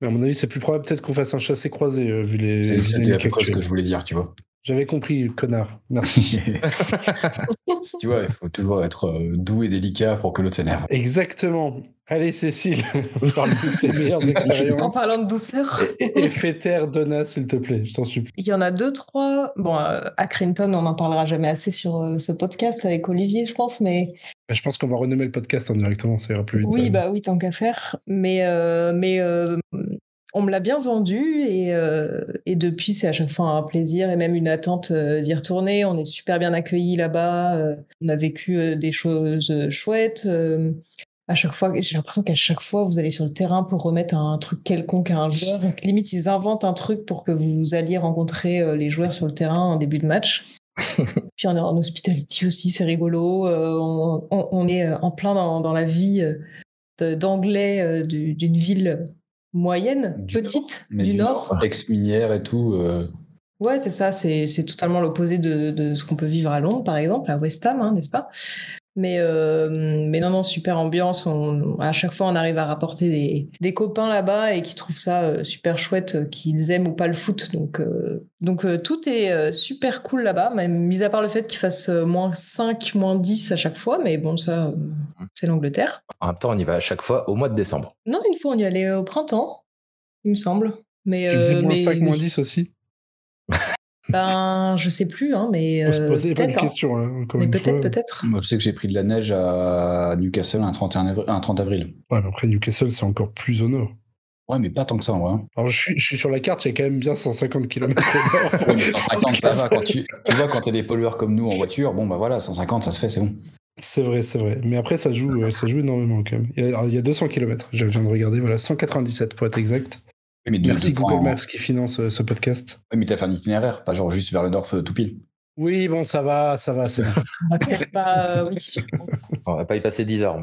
Mais à mon avis, c'est plus probable peut-être qu'on fasse un chassé-croisé, euh, vu les C'était à peu près ce que je voulais dire, tu vois. J'avais compris, connard. Merci. tu vois, il faut toujours être euh, doux et délicat pour que l'autre s'énerve. Exactement. Allez, Cécile, parle de tes meilleures En expériences. parlant de douceur, Et, et fais taire Donna, s'il te plaît, je t'en supplie. il y en a deux, trois. Bon, euh, à Crinton, on n'en parlera jamais assez sur euh, ce podcast avec Olivier, je pense, mais Je pense qu'on va renommer le podcast indirectement, ça ira plus vite. oui, bah oui, tant qu'à faire. Mais, euh, mais euh, on me l'a bien vendu et, euh, et depuis, c'est à chaque fois un plaisir et même une attente euh, d'y retourner. On est super bien accueillis là-bas. euh, on a vécu des choses chouettes. à chaque fois, j'ai l'impression qu'à chaque fois, vous allez sur le terrain pour remettre un truc quelconque à un joueur. Donc, limite, ils inventent un truc pour que vous alliez rencontrer les joueurs sur le terrain en début de match. Puis on est en hospitality aussi, c'est rigolo. On, on- on est en plein dans, dans la vie d'anglais du- d'une ville moyenne, Du petite, du, Nord. Ex-minière et tout. euh, Ouais, c'est ça, c'est c'est totalement l'opposé de, de ce qu'on peut vivre à Londres, par exemple, à West Ham, hein, n'est-ce pas? Mais, euh, mais non, non, super ambiance. On, à chaque fois, on arrive à rapporter des, des copains là-bas et qui trouvent ça euh, super chouette, euh, qu'ils aiment ou pas le foot. Donc, euh, donc euh, tout est super cool là-bas, même mis à part le fait qu'il fasse euh, moins 5, moins 10 à chaque fois. Mais bon, ça, euh, c'est l'Angleterre. En même temps, on y va à chaque fois au mois de décembre. Non, une fois, on y allait au printemps, il me semble. Mais, Tu faisais euh, moins mais- 5, moins 10 aussi? Ben, je sais plus, hein, mais. On se euh, posait pas de peut-être, hein. questions, encore Mais une peut-être, fois. peut-être. Moi, je sais que j'ai pris de la neige à Newcastle un 31 avril. Un 30 avril. Ouais, mais après, Newcastle, c'est encore plus au nord. Ouais, mais pas tant que ça, en vrai. hein. Alors, je suis, je suis sur la carte, il y a quand même bien 150 km au nord. Ouais, mais 150, ça va. Quand tu, tu vois, quand t'as des pollueurs comme nous en voiture, bon, bah voilà, 150, ça se fait, c'est bon. C'est vrai, c'est vrai. Mais après, ça joue, euh, ça joue énormément quand même. Il y a, il y a 200 km, je viens de regarder, voilà, 197 pour être exact. Oui, mais de- Merci de Google Maps qui finance euh, ce podcast. Oui, mais t'as fait un itinéraire, pas genre juste vers le nord euh, tout pile. Oui, bon, ça va, ça va, c'est bon. On va peut-être pas. euh, oui. On va pas y passer 10 heures.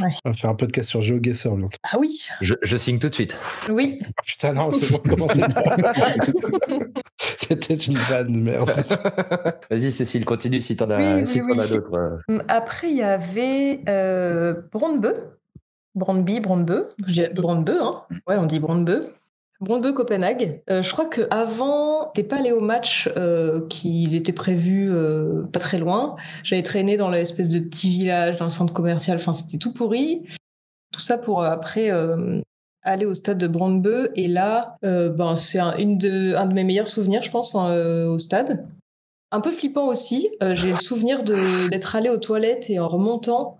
On va faire un podcast sur GeoGuessr bientôt. Ah oui, Je, je signe tout de suite. oui. Putain, non, c'est bon, commencez pas. C'était une vanne de merde. Vas-y, Cécile, continue si t'en as, Oui, si oui, as d'autres. Hum, Après, il y avait euh, Brandebeu. Je dis Brandebeu, hein. Ouais, on dit Brandebeu. Brandebeu, Copenhague. Euh, je crois qu'avant, t'es pas allé au match euh, qu'il était prévu euh, pas très loin. J'avais traîné dans l'espèce de petit village, dans le centre commercial. Enfin, c'était tout pourri. Tout ça pour après aller au stade de Brandebeu. Et là, ben, c'est un, une de, un de mes meilleurs souvenirs, je pense, en, euh, au stade. Un peu flippant aussi. J'ai le souvenir d'être allé aux toilettes et en remontant,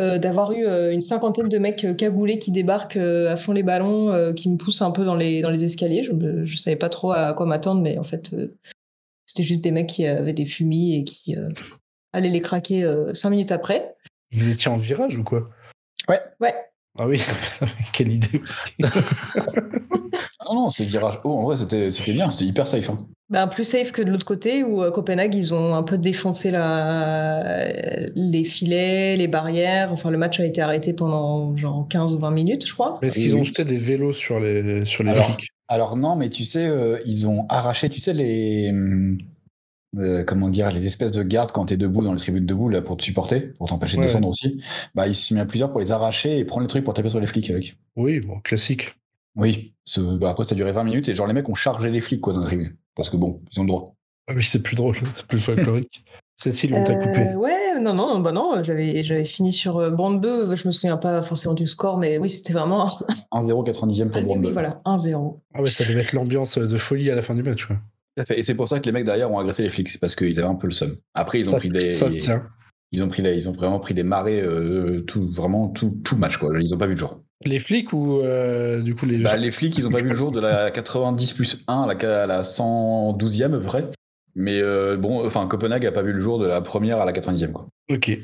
euh, d'avoir eu euh, une cinquantaine de mecs euh, cagoulés qui débarquent euh, à fond les ballons, euh, qui me poussent un peu dans les, dans les escaliers. Je ne savais pas trop à quoi m'attendre, mais en fait, euh, c'était juste des mecs qui avaient des fumis et qui euh, allaient les craquer euh, cinq minutes après. Vous étiez en virage ou quoi? Ouais. Ah oui, quelle idée aussi. Ah non, non, c'était virage haut, en vrai, c'était c'était bien, c'était hyper safe. hein. Ben, plus safe que de l'autre côté où à Copenhague ils ont un peu défoncé la... les filets, les barrières. Enfin, le match a été arrêté pendant genre 15 ou 20 minutes, je crois. Est-ce qu'ils ont jeté des vélos sur les, sur les Alors, flics? Alors non, mais tu sais, euh, ils ont arraché, tu sais, les... hum, euh, comment dire, les espèces de gardes quand t'es debout dans les tribunes debout, là, pour te supporter, pour t'empêcher de descendre aussi. Bah, ils se sont mis à plusieurs pour les arracher et prendre les trucs pour taper sur les flics avec. Oui, bon, classique. Oui, ce- bah, après ça a duré 20 minutes et genre les mecs ont chargé les flics quoi dans la tribune. Parce que bon, ils ont le droit. Ah oui, c'est plus drôle, c'est plus folklorique. Cécile, on t'a Euh, coupé. ouais, non, non, bah non, j'avais, j'avais fini sur euh, Brandebeu, je me souviens pas forcément du score, mais oui, c'était vraiment. 1-0 90e pour Ah, Brandebeu. oui, voilà, 1-0. Ah ouais, ça devait être l'ambiance de folie à la fin du match. Et c'est pour ça que les mecs derrière ont agressé les flics, c'est parce qu'ils avaient un peu le seum. Après ils ont ça, pris des, ça se tient. ils ont pris des- ils ont vraiment pris des marées euh, tout vraiment tout, tout le match quoi. Ils ont pas vu le jour. Les flics ou euh, du coup les. Bah, les flics, ils ont pas vu le jour de la 90 plus 1 à la, à la 112e à peu près. Mais euh, bon, enfin, Copenhague a pas vu le jour de la première à la 90e. Quoi. Ok.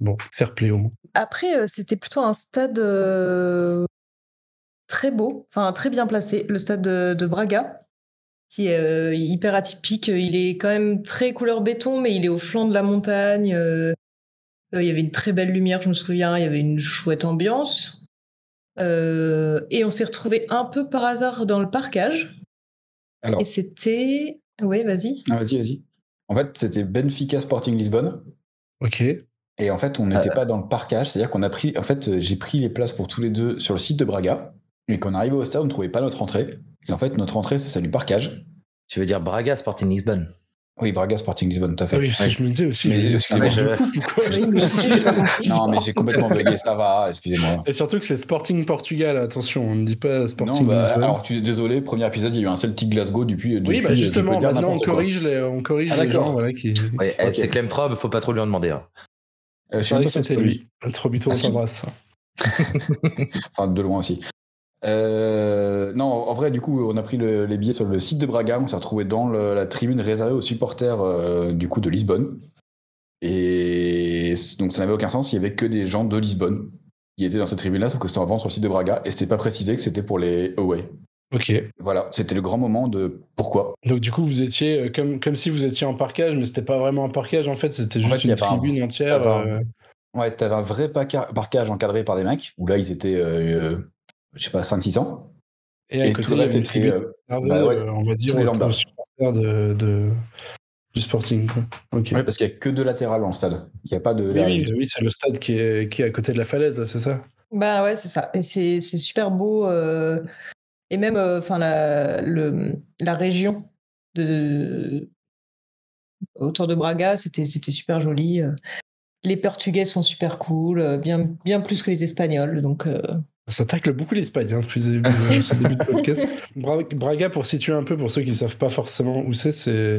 Bon, fair play au moins. Après, euh, c'était plutôt un stade euh, très beau, enfin très bien placé, le stade de, de Braga, qui est euh, hyper atypique. Il est quand même très couleur béton, mais il est au flanc de la montagne. il y avait une très belle lumière, je me souviens, il y avait une chouette ambiance. Euh, et on s'est retrouvé un peu par hasard dans le parcage. Alors, Et c'était. Ouais, vas-y. ah, vas-y, vas-y. En fait, c'était Benfica Sporting Lisbonne. Ok. Et en fait, on n'était pas dans le parcage, c'est-à-dire qu'on a pris, en fait, euh, j'ai pris les places pour tous les deux sur le site de Braga. Et quand on arrivait au stade, on ne trouvait pas notre entrée. Et en fait, notre entrée, c'est celle du parkage. Tu veux dire Braga Sporting Lisbonne? Oui, Braga Sporting Lisbonne, tout à fait. Ah oui, que Ouais. je me disais aussi. Mais je- excusez-moi, je Oui. Non, mais j'ai complètement bugué, ça va, excusez-moi. Et surtout que c'est Sporting Portugal, attention, on ne dit pas Non, Sporting bah, Lisbonne. alors tu désolé, premier épisode, il y a eu un Celtic Glasgow depuis. oui, depuis, bah euh, justement, maintenant on corrige les, on corrige Ah, les gens d'accord. voilà, qui. Ouais, eh, Ok. C'est Clem Trob, faut pas trop lui en demander. hein. Euh, je C'est sais que pas si c'était c'est lui. Trobito, Ah, on si. t'embrasse. Enfin, de loin aussi. Euh, non, en vrai, du coup, on a pris le- les billets sur le site de Braga. On s'est retrouvé dans le- la tribune réservée aux supporters euh, du coup de Lisbonne. Et donc, ça n'avait aucun sens. Il y avait que des gens de Lisbonne qui étaient dans cette tribune-là, sauf que c'était en vente sur le site de Braga. Et c'était pas précisé que c'était pour les away. Ok. Voilà, c'était le grand moment de pourquoi. Donc du coup, vous étiez euh, comme, comme si vous étiez en parkage, mais c'était pas vraiment un parkage en fait, c'était juste fait, une un- tribune entière. euh, Ouais, t'avais un vrai parcage encadré par des mecs, où là, ils étaient, euh, je sais pas, 500-600. Et à Et côté, tout il le y reste, avait une c'était. tribune euh, bah ouais, euh, on va dire, de, de- du Sporting. Quoi. Ok. ouais, parce qu'il y a que deux latérales le stade. Il n'y a pas de. Oui, oui, oui, c'est le stade qui est, qui est à côté de la falaise, là, c'est ça? Bah ouais, c'est ça. Et c'est c'est super beau. euh, Et même euh, enfin la, le, la région de, autour de Braga, c'était c'était super joli. Les Portugais sont super cool, bien, bien plus que les Espagnols. Donc, euh, Ça tacle beaucoup l'Espagne hein, depuis de- ce début de podcast. Bra- Braga, pour situer un peu, pour ceux qui ne savent pas forcément où c'est, c'est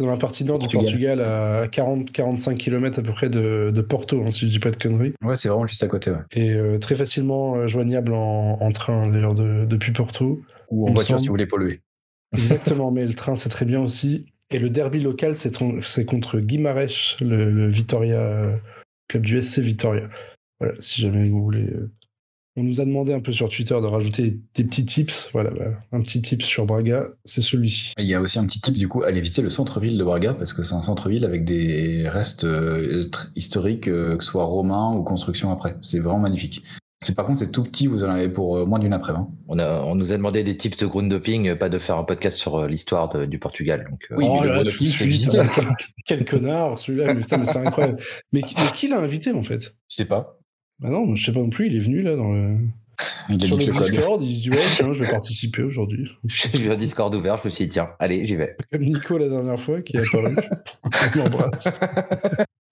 dans la partie nord Portugal. du Portugal, à 40-45 km à peu près de, de Porto, hein, si je dis pas de conneries. Ouais, c'est vraiment juste à côté, ouais. Et euh, très facilement euh, joignable en, en train, d'ailleurs, de- depuis Porto. Ou en voiture semble. si vous voulez polluer. Exactement, mais le train, c'est très bien aussi. Et le derby local, c'est contre Guimarães, le, le Vitoria euh, club du SC Vitoria. Voilà, si jamais vous voulez. On nous a demandé un peu sur Twitter de rajouter des petits tips. Voilà, bah, un petit tip sur Braga, c'est celui-ci. Il y a aussi un petit tip, du coup, aller visiter le centre-ville de Braga, parce que c'est un centre-ville avec des restes euh, historiques, euh, que ce soit romains ou construction après. C'est vraiment magnifique. C'est par contre, c'est tout petit, vous en avez pour euh, moins d'une après. Hein. On, a, on nous a demandé des tips de groundhopping, euh, pas de faire un podcast sur euh, l'histoire du Portugal. Donc, euh, Oui, mais oh le là, bon tout de suite, quel, quel connard, celui-là, mais mais c'est incroyable. Mais, qui- mais qui l'a invité en fait? Je sais pas. Bah non, je sais pas non plus, il est venu là dans le... Il sur le. Discord, il se dit ouais, tiens, je vais participer aujourd'hui. J'ai vu un Discord ouvert, je me suis dit, tiens, allez, j'y vais. Comme Nico la dernière fois qui est apparu. On l'embrasse.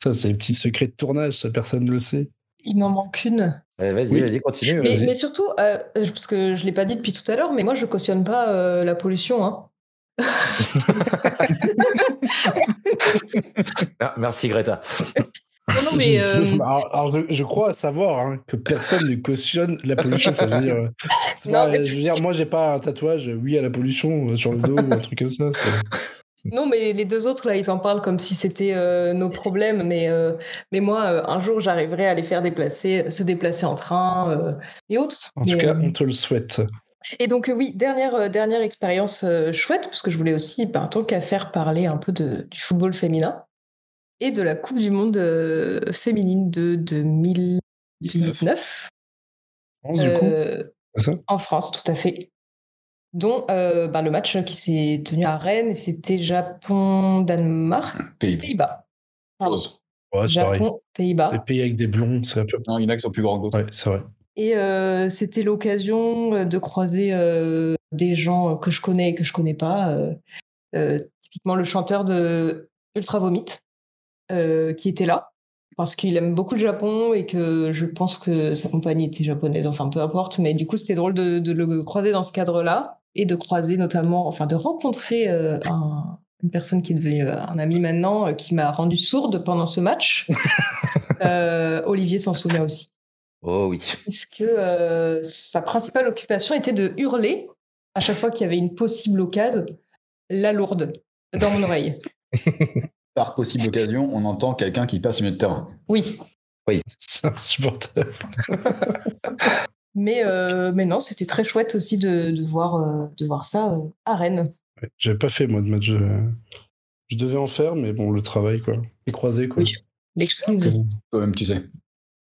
Ça, c'est les petits secrets de tournage, ça personne ne le sait. Il m'en manque une. Euh, vas-y, Oui. vas-y, continue. Mais, surtout, euh, parce que je l'ai pas dit depuis tout à l'heure, mais moi je cautionne pas euh, la pollution. Hein. Ah, merci Greta. Non, non, mais euh, Alors, alors, je, je crois savoir hein, que personne ne cautionne la pollution. Enfin, je, veux dire, euh, Non, pas- mais- je veux dire, moi, j'ai pas un tatouage oui à la pollution euh, sur le dos ou un truc comme ça. non, mais les deux autres là, ils en parlent comme si c'était euh, nos problèmes. Mais euh, mais moi, euh, un jour, j'arriverai à les faire déplacer, se déplacer en train et autres. En Mais, tout cas, on te le souhaite. Et donc oui, dernière, dernière expérience chouette, parce que je voulais aussi, ben, tant qu'à faire, parler un peu de, du football féminin et de la Coupe du Monde euh, féminine de 2019 France, du coup, euh, ça en France, tout à fait. Dont euh, ben, le match qui s'est tenu à Rennes, et c'était Japon-Danemark, Pays. Pays-Bas. Pardon. Pause. Ouais, c'est pareil. Les pays avec des blonds, c'est un peu. Non, il y en a qui sont plus grands que d'autres. Ouais, c'est vrai. Et euh, c'était l'occasion euh, de croiser euh, des gens que je connais et que je connais pas. euh, euh, typiquement le chanteur de Ultra Vomit, euh, qui était là, parce qu'il aime beaucoup le Japon et que je pense que sa compagnie était japonaise, enfin peu importe. Mais du coup, c'était drôle de, de le croiser dans ce cadre-là et de croiser notamment, enfin de rencontrer euh, un- une personne qui est devenue euh, un ami maintenant, euh, qui m'a rendu sourde pendant ce match. Euh, Olivier s'en souvient aussi Oh oui. puisque sa principale occupation était de hurler à chaque fois qu'il y avait une possible occasion, la lourde, dans mon oreille. Par possible occasion, on entend quelqu'un qui passe au milieu de terrain. Oui, C'est insupportable. mais, euh, mais non, c'était très chouette aussi de, de voir, euh, de voir ça euh, à Rennes. Ouais, J'avais pas fait, moi, de match. euh, Je devais en faire, mais bon, le travail, quoi. Et croisé, quoi. Oui. L'excuse. Toi-même, tu sais.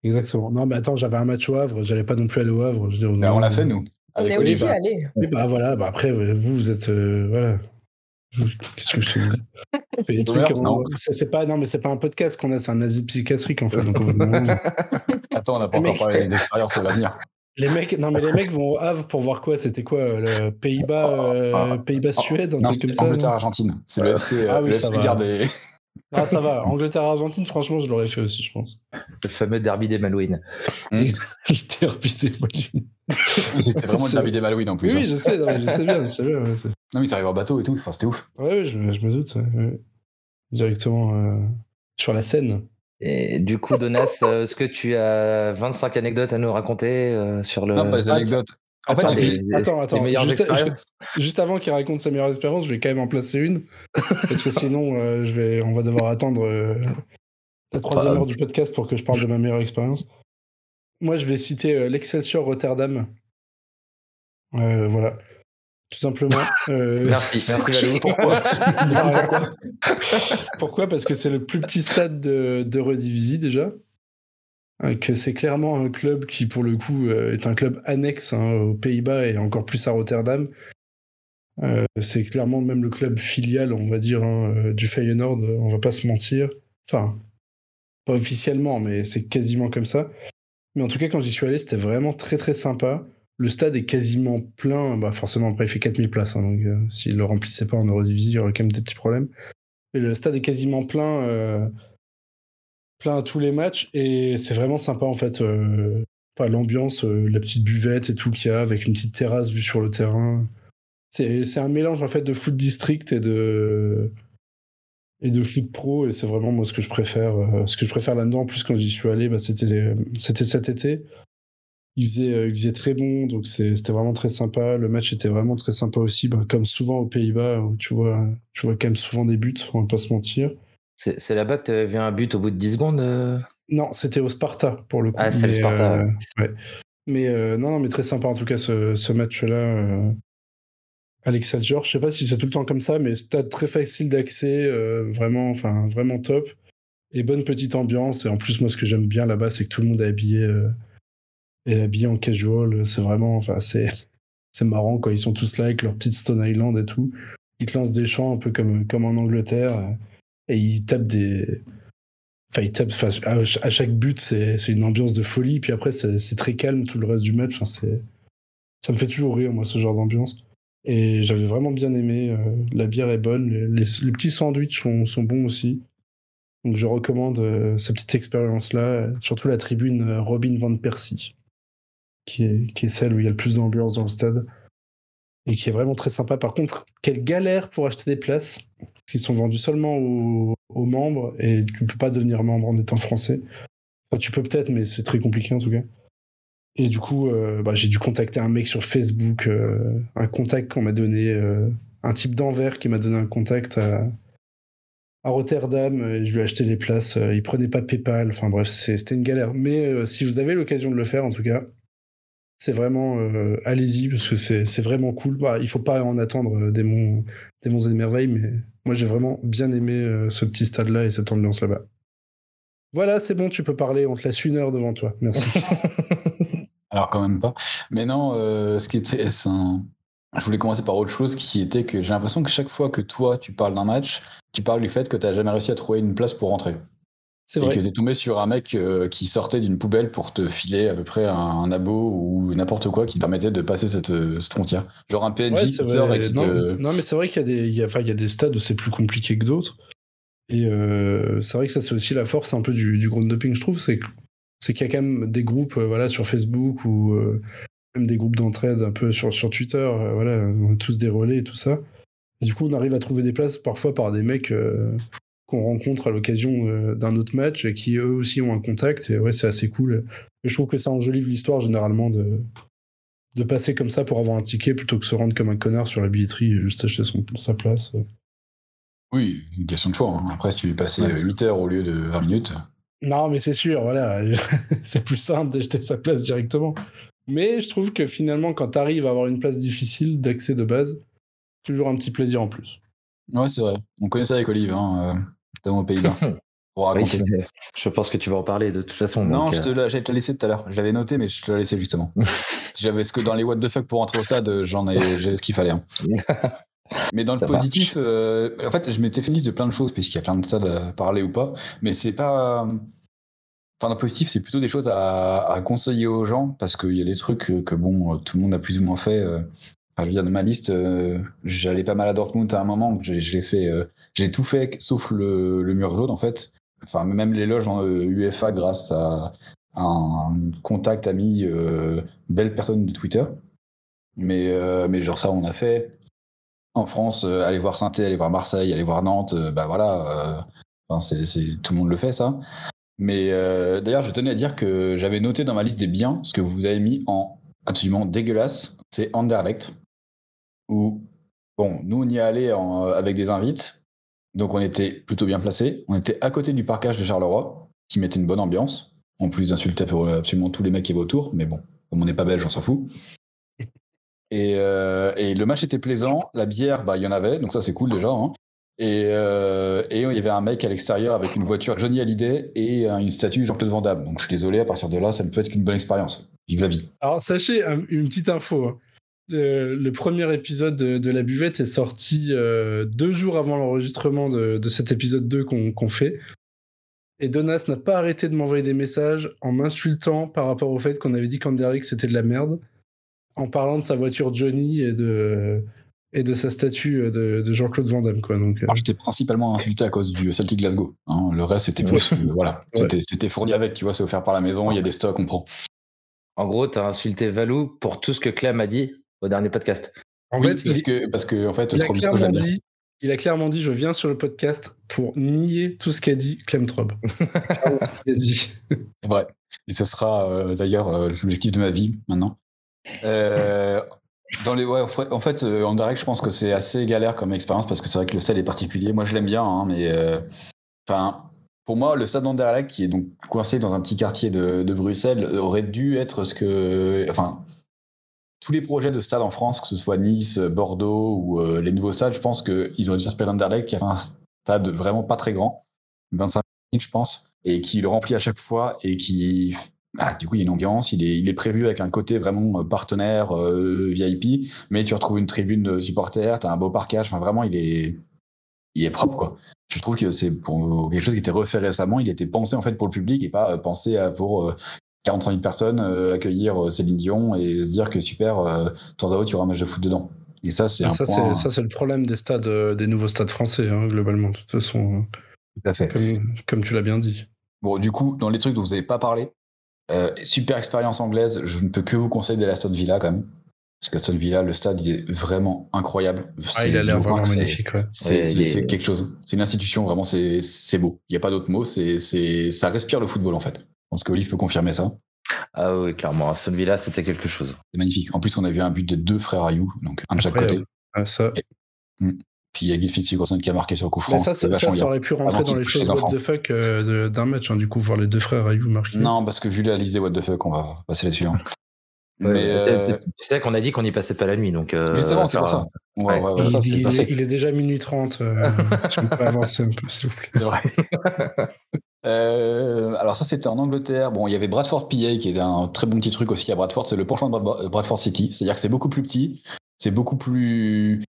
Exactement. Non, mais attends, j'avais un match au Havre, j'allais pas non plus aller au Havre. Je veux dire, Bah, on l'a fait, nous. On est aussi allé. Oui, bah voilà, bah après, vous, vous êtes. euh, voilà. Qu'est-ce que je te dis? Des trucs, on- non. c'est pas, non, mais c'est pas un podcast qu'on a, c'est un asile psychiatrique en fait. Donc, Attends, on n'a pas encore parlé des expériences à l'avenir. les mecs, non, mais les mecs vont au Havre pour voir quoi? C'était quoi euh, le Pays-Bas, euh, Pays-Bas-Suède, un Non, truc comme ça non? Angleterre-Argentine. C'est le FC, Ah euh, oui, le ça FC va. garde des- Ah, ça va. Angleterre-Argentine, franchement, je l'aurais fait aussi, je pense. Le fameux derby des Malouines. Reputé, moi, du- C'était vraiment le derby des Malouines en plus. Oui, hein. je sais, non, je sais bien, je sais bien. Non, mais ça arrive en bateau et tout. Enfin, c'était ouf. Ouais, ouais, je, me- je me doute. ouais. Directement euh, sur la scène. Et du coup, Donas, euh, est-ce que tu as 25 anecdotes à nous raconter euh, sur le. Non, pas les Attends. anecdotes. En Attends, fait, j'ai mais- fait- les- attends, les attends. meilleures Juste- expériences. Juste avant qu'il raconte sa meilleure expérience, je vais quand même en placer une. Parce que sinon, euh, je vais, on va devoir attendre euh, la troisième heure du podcast pour que je parle de ma meilleure expérience. Moi, je vais citer euh, l'Excelsior Rotterdam. Euh, voilà. Tout simplement. Euh, Merci, merci Valou. Pourquoi? Pourquoi? Parce que c'est le plus petit stade de, de Redivisie déjà. Euh, Que c'est clairement un club qui, pour le coup, euh, est un club annexe hein, aux Pays-Bas et encore plus à Rotterdam. Euh, c'est clairement même le club filial, on va dire, hein, du Feyenoord, on va pas se mentir. Enfin, pas officiellement, mais c'est quasiment comme ça. Mais en tout cas, quand j'y suis allé, c'était vraiment très très sympa. Le stade est quasiment plein. Bah forcément, après, il fait 4000 places. hein, donc, euh, s'il le remplissait pas en Eurodivisie, il y aurait quand même des petits problèmes. Le stade est quasiment plein, euh, plein à tous les matchs. Et c'est vraiment sympa, en fait. euh, l'ambiance, euh, la petite buvette et tout qu'il y a, avec une petite terrasse vue sur le terrain. C'est un mélange, en fait, de foot district et de, et de foot pro. Et c'est vraiment, moi, ce que je préfère. ce que je préfère là-dedans. En plus, quand j'y suis allé, bah, c'était c'était cet été. Il faisait, euh, il faisait très bon, donc c'était vraiment très sympa. Le match était vraiment très sympa aussi, bah, comme souvent aux Pays-Bas, où tu vois, tu vois quand même souvent des buts, on va pas se mentir. C'est là-bas que tu avais vu un but au bout de 10 secondes euh? Non, c'était au Sparta pour le coup. Ah, c'est le mais, Sparta, euh, ouais. Mais euh, non, non, mais très sympa en tout cas ce, ce match-là. À l'Excelsior. Je sais pas si c'est tout le temps comme ça, mais stade très facile d'accès, vraiment, enfin, vraiment top. Et bonne petite ambiance. Et en plus, moi, ce que j'aime bien là-bas, c'est que tout le monde est habillé, euh, est habillé en casual. C'est vraiment, enfin, c'est, c'est marrant quand ils sont tous là avec leur petite Stone Island et tout. Ils te lancent des chants un peu comme, comme en Angleterre. euh, Et ils tapent des. Enfin, ils tapent. enfin, à, chaque but, c'est, c'est une ambiance de folie. Puis après, c'est, très calme tout le reste du match. Enfin, c'est, ça me fait toujours rire, moi, ce genre d'ambiance. Et j'avais vraiment bien aimé. euh, la bière est bonne. Les, petits sandwichs sont, sont bons aussi. Donc je recommande euh, cette petite expérience-là. Surtout la tribune Robin Van Persie, qui est, celle où il y a le plus d'ambiance dans le stade. Et qui est vraiment très sympa. Par contre, quelle galère pour acheter des places. Qui sont vendues seulement aux, membres. Et tu peux pas devenir membre en étant français. Enfin, tu peux peut-être, mais c'est très compliqué en tout cas. Et du coup, euh, bah, j'ai dû contacter un mec sur Facebook, euh, un contact qu'on m'a donné, euh, un type d'Anvers qui m'a donné un contact à, Rotterdam. Et je lui ai acheté les places. il prenait pas PayPal. Enfin bref, c'était une galère. Mais si vous avez l'occasion de le faire, en tout cas, c'est vraiment euh, allez-y parce que c'est c'est vraiment cool. Bah, il faut pas en attendre euh, des monts, des monts et des merveilles, mais moi j'ai vraiment bien aimé euh, ce petit stade-là et cette ambiance là-bas. Voilà, c'est bon, tu peux parler. On te laisse une heure devant toi. Merci. Alors quand même pas. Mais non, euh, ce qui était, un- je voulais commencer par autre chose qui était que j'ai l'impression que chaque fois que toi tu parles d'un match, tu parles du fait que tu n'as jamais réussi à trouver une place pour rentrer. C'est Et vrai. que tu es tombé sur un mec euh, qui sortait d'une poubelle pour te filer à peu près un, un abo ou n'importe quoi qui permettait de passer cette, euh, cette frontière. Genre un PNJ Ouais, qui c'est sort vrai. et qui non, te. non, mais c'est vrai qu'il y a des, il y a, enfin, il y a des stades où c'est plus compliqué que d'autres. Et euh, c'est vrai que ça, c'est aussi la force un peu du, du ground doping, je trouve, c'est qu'il y a quand même des groupes, euh, voilà, sur Facebook ou euh, même des groupes d'entraide un peu sur, sur Twitter, voilà, on a tous des relais et tout ça. Et du coup, on arrive à trouver des places parfois par des mecs qu'on rencontre à l'occasion euh, d'un autre match et qui eux aussi ont un contact. Et ouais, c'est assez cool. Et je trouve que ça enjolive l'histoire généralement de, de passer comme ça pour avoir un ticket plutôt que se rendre comme un connard sur la billetterie et juste acheter son, sa place. Oui, une question de choix. hein. Après, si tu veux passer Ouais. euh, 8 heures au lieu de 20 minutes. Non, mais c'est sûr, voilà. c'est plus simple d'acheter sa place directement. Mais je trouve que finalement, quand tu arrives à avoir une place difficile d'accès de base, toujours un petit plaisir en plus. Ouais, c'est vrai. On connaît ça avec Olive, hein, dans mon Pays-Bas. Pour raconter. je pense que tu vas en parler de toute façon. Non, donc, je te euh, l'ai- j'allais te la laisser tout à l'heure. Je l'avais noté, mais je te l'ai laissé justement. J'avais ce que dans les what the fuck pour entrer au stade, euh, j'en ai, j'avais ce qu'il fallait. hein. Mais dans le Ça positif, euh, en fait, je m'étais fait une liste de plein de choses, puisqu'il y a plein de stades à parler ou pas. Mais c'est pas. Enfin, dans le positif, c'est plutôt des choses à, à conseiller aux gens, parce qu'il y a des trucs que, que, bon, tout le monde a plus ou moins fait. Enfin, je veux dire, dans ma liste, euh, j'allais pas mal à Dortmund à un moment, donc j'ai j'ai fait, euh, j'ai tout fait sauf le, mur jaune en fait. Enfin, même les loges en euh, UEFA grâce à un contact ami, euh, belle personne de Twitter. Mais, euh, mais genre ça, on a fait. En France, euh, aller voir saint aller voir Marseille, aller voir Nantes, euh, bah voilà, euh, c'est, tout le monde le fait ça. Mais euh, d'ailleurs, je tenais à dire que j'avais noté dans ma liste des biens ce que vous avez mis en absolument dégueulasse, c'est Anderlecht, où, bon, nous on y est allé avec des invites, donc on était plutôt bien placés. On était à côté du parcage de Charleroi, qui mettait une bonne ambiance, en plus d'insulter absolument tous les mecs qui étaient autour, mais bon, comme on n'est pas belge, on s'en fout. Et, euh, et le match était plaisant, la bière, bah il y en avait, donc ça c'est cool déjà. hein. Et, euh, et il y avait un mec à l'extérieur avec une voiture Johnny Hallyday et euh, une statue Jean-Claude Van Damme. Donc je suis désolé, à partir de là, ça ne peut être qu'une bonne expérience. Vive la vie. Alors, sachez un- une petite info. Le, le premier épisode de, de La Buvette est sorti euh, deux jours avant l'enregistrement de, de cet épisode 2 qu'on fait. Et Donas n'a pas arrêté de m'envoyer des messages en m'insultant par rapport au fait qu'on avait dit qu'Anderlecht c'était de la merde, en parlant de sa voiture Johnny et de, et de sa statue de, de Jean-Claude Van Damme. Quoi. Donc, euh, J'étais principalement insulté à cause du Celtic Glasgow. hein. Le reste, c'était plus. euh, voilà. Ouais. C'était- C'était fourni avec, tu vois, c'est offert par la maison, il y a des stocks, on prend. En gros, tu as insulté Valou pour tout ce que Clem a dit au dernier podcast. en Oui, fait, parce il- que, parce que, en fait, il a clairement dit, il a clairement dit, je viens sur le podcast pour nier tout ce qu'a dit Clem Trob. Clairement, ce qu'il a dit. Vrai. Et ce sera euh, d'ailleurs euh, l'objectif de ma vie maintenant. Euh, dans les, ouais, en fait- en euh, direct, je pense que c'est assez galère comme expérience parce que c'est vrai que le style est particulier. Moi, je l'aime bien, hein, mais euh, enfin, Pour moi, le stade d'Anderlecht, qui est donc coincé dans un petit quartier de, de Bruxelles, aurait dû être ce que. Enfin, tous les projets de stade en France, que ce soit Nice, Bordeaux ou euh, les nouveaux stades, je pense qu'ils auraient dû s'inspirer d'Anderlecht, qui avait un stade vraiment pas très grand, 25 000, je pense, et qui le remplit à chaque fois et qui. Ah, du coup, il y a une ambiance, il est, prévu avec un côté vraiment euh, partenaire euh, VIP, mais tu retrouves une tribune de supporters, tu as un beau parquage, enfin vraiment, il est, il est propre, quoi. Je trouve que c'est quelque chose qui était refait récemment, il était pensé en fait pour le public et pas euh, pensé pour euh, 45 000 personnes euh, accueillir euh, Céline Dion et se dire que super, euh, de temps à autre, il y aura un match de foot dedans. Et ça, c'est un ça, point. c'est ça, c'est le problème des stades, euh, des nouveaux stades français, hein, globalement. De toute façon, Tout à fait. comme, comme tu l'as bien dit. Bon, du coup, dans les trucs dont vous n'avez pas parlé, euh, super expérience anglaise, je ne peux que vous conseiller de l'Aston Villa quand même. Parce qu'Aston Villa, le stade, il est vraiment incroyable. Ah, C'est il a l'air vraiment magnifique. Ouais. C'est Ouais, c'est quelque chose. C'est une institution, vraiment, c'est c'est beau. Il n'y a pas d'autre mot. C'est c'est- ça respire le football, en fait. Je pense que Olive peut confirmer ça. Ah oui, clairement. Aston Villa, c'était quelque chose. C'est magnifique. En plus, on a vu un but des deux frères Ayou, donc un de chaque côté. Ah, ça, Puis il y a Gilfit Sigurdsson qui a marqué sur le coup franc. Ça, ça, ça, aurait pu rentrer dans les choses les what the fuck euh, de- d'un match, hein, du coup, voir les deux frères Ayou marquer. Non, parce que vu la liste des what the fuck, on va passer là-dessus. hein. Ouais, Mais euh, Tu sais qu'on a dit qu'on n'y passait pas la nuit, donc. euh, justement, c'est pour ça. Ouais. on va- il, ça, c'est est, il est déjà minuit 30. euh, si on peut avancer un peu, s'il vous plaît. Euh, alors ça c'était en Angleterre. Bon, il y avait Bradford PA qui est un très bon petit truc aussi à Bradford. C'est le penchant de Brad- Bradford City. C'est-à-dire que c'est beaucoup plus petit, c'est beaucoup plus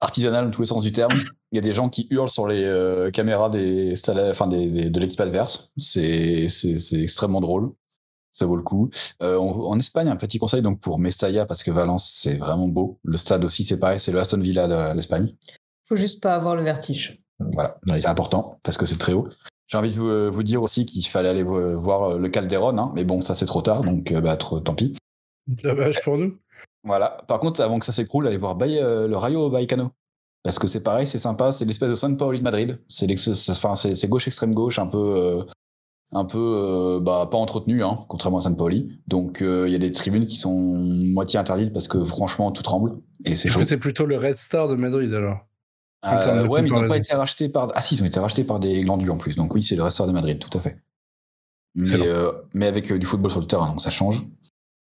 artisanal dans tous les sens du terme. Il y a des gens qui hurlent sur les euh, caméras des, enfin, des, des- de l'équipe adverse. C'est extrêmement drôle. Ça vaut le coup. Euh, en, en Espagne, un petit conseil donc pour Mestalla parce que Valence c'est vraiment beau. Le stade aussi c'est pareil, c'est le Aston Villa de l'Espagne. Faut juste pas avoir le vertige. Voilà, c'est important parce que c'est très haut. J'ai envie de vous, euh, vous dire aussi qu'il fallait aller vo- voir euh, le Calderon, hein, mais bon, ça c'est trop tard, donc euh, bah, trop, tant pis. Dommage pour nous. Voilà. Par contre, avant que ça s'écroule, allez voir Bay- euh, le Rayo Vallecano. Parce que c'est pareil, c'est sympa, c'est l'espèce de San Paoli de Madrid. C'est enfin, gauche extrême gauche, un peu, euh, un peu euh, bah, pas entretenu, hein, contrairement à San Paoli. Donc il y a des tribunes qui sont moitié interdites parce que franchement tout tremble et c'est chaud. c'est plutôt le Red Star de Madrid alors. Euh, ouais, mais ils n'ont pas été rachetés par. Ah si, ils ont été rachetés par des glandus en plus. Donc oui, c'est le restaurant de Madrid, tout à fait. Mais, euh, mais avec euh, du football sur le terrain, donc ça change.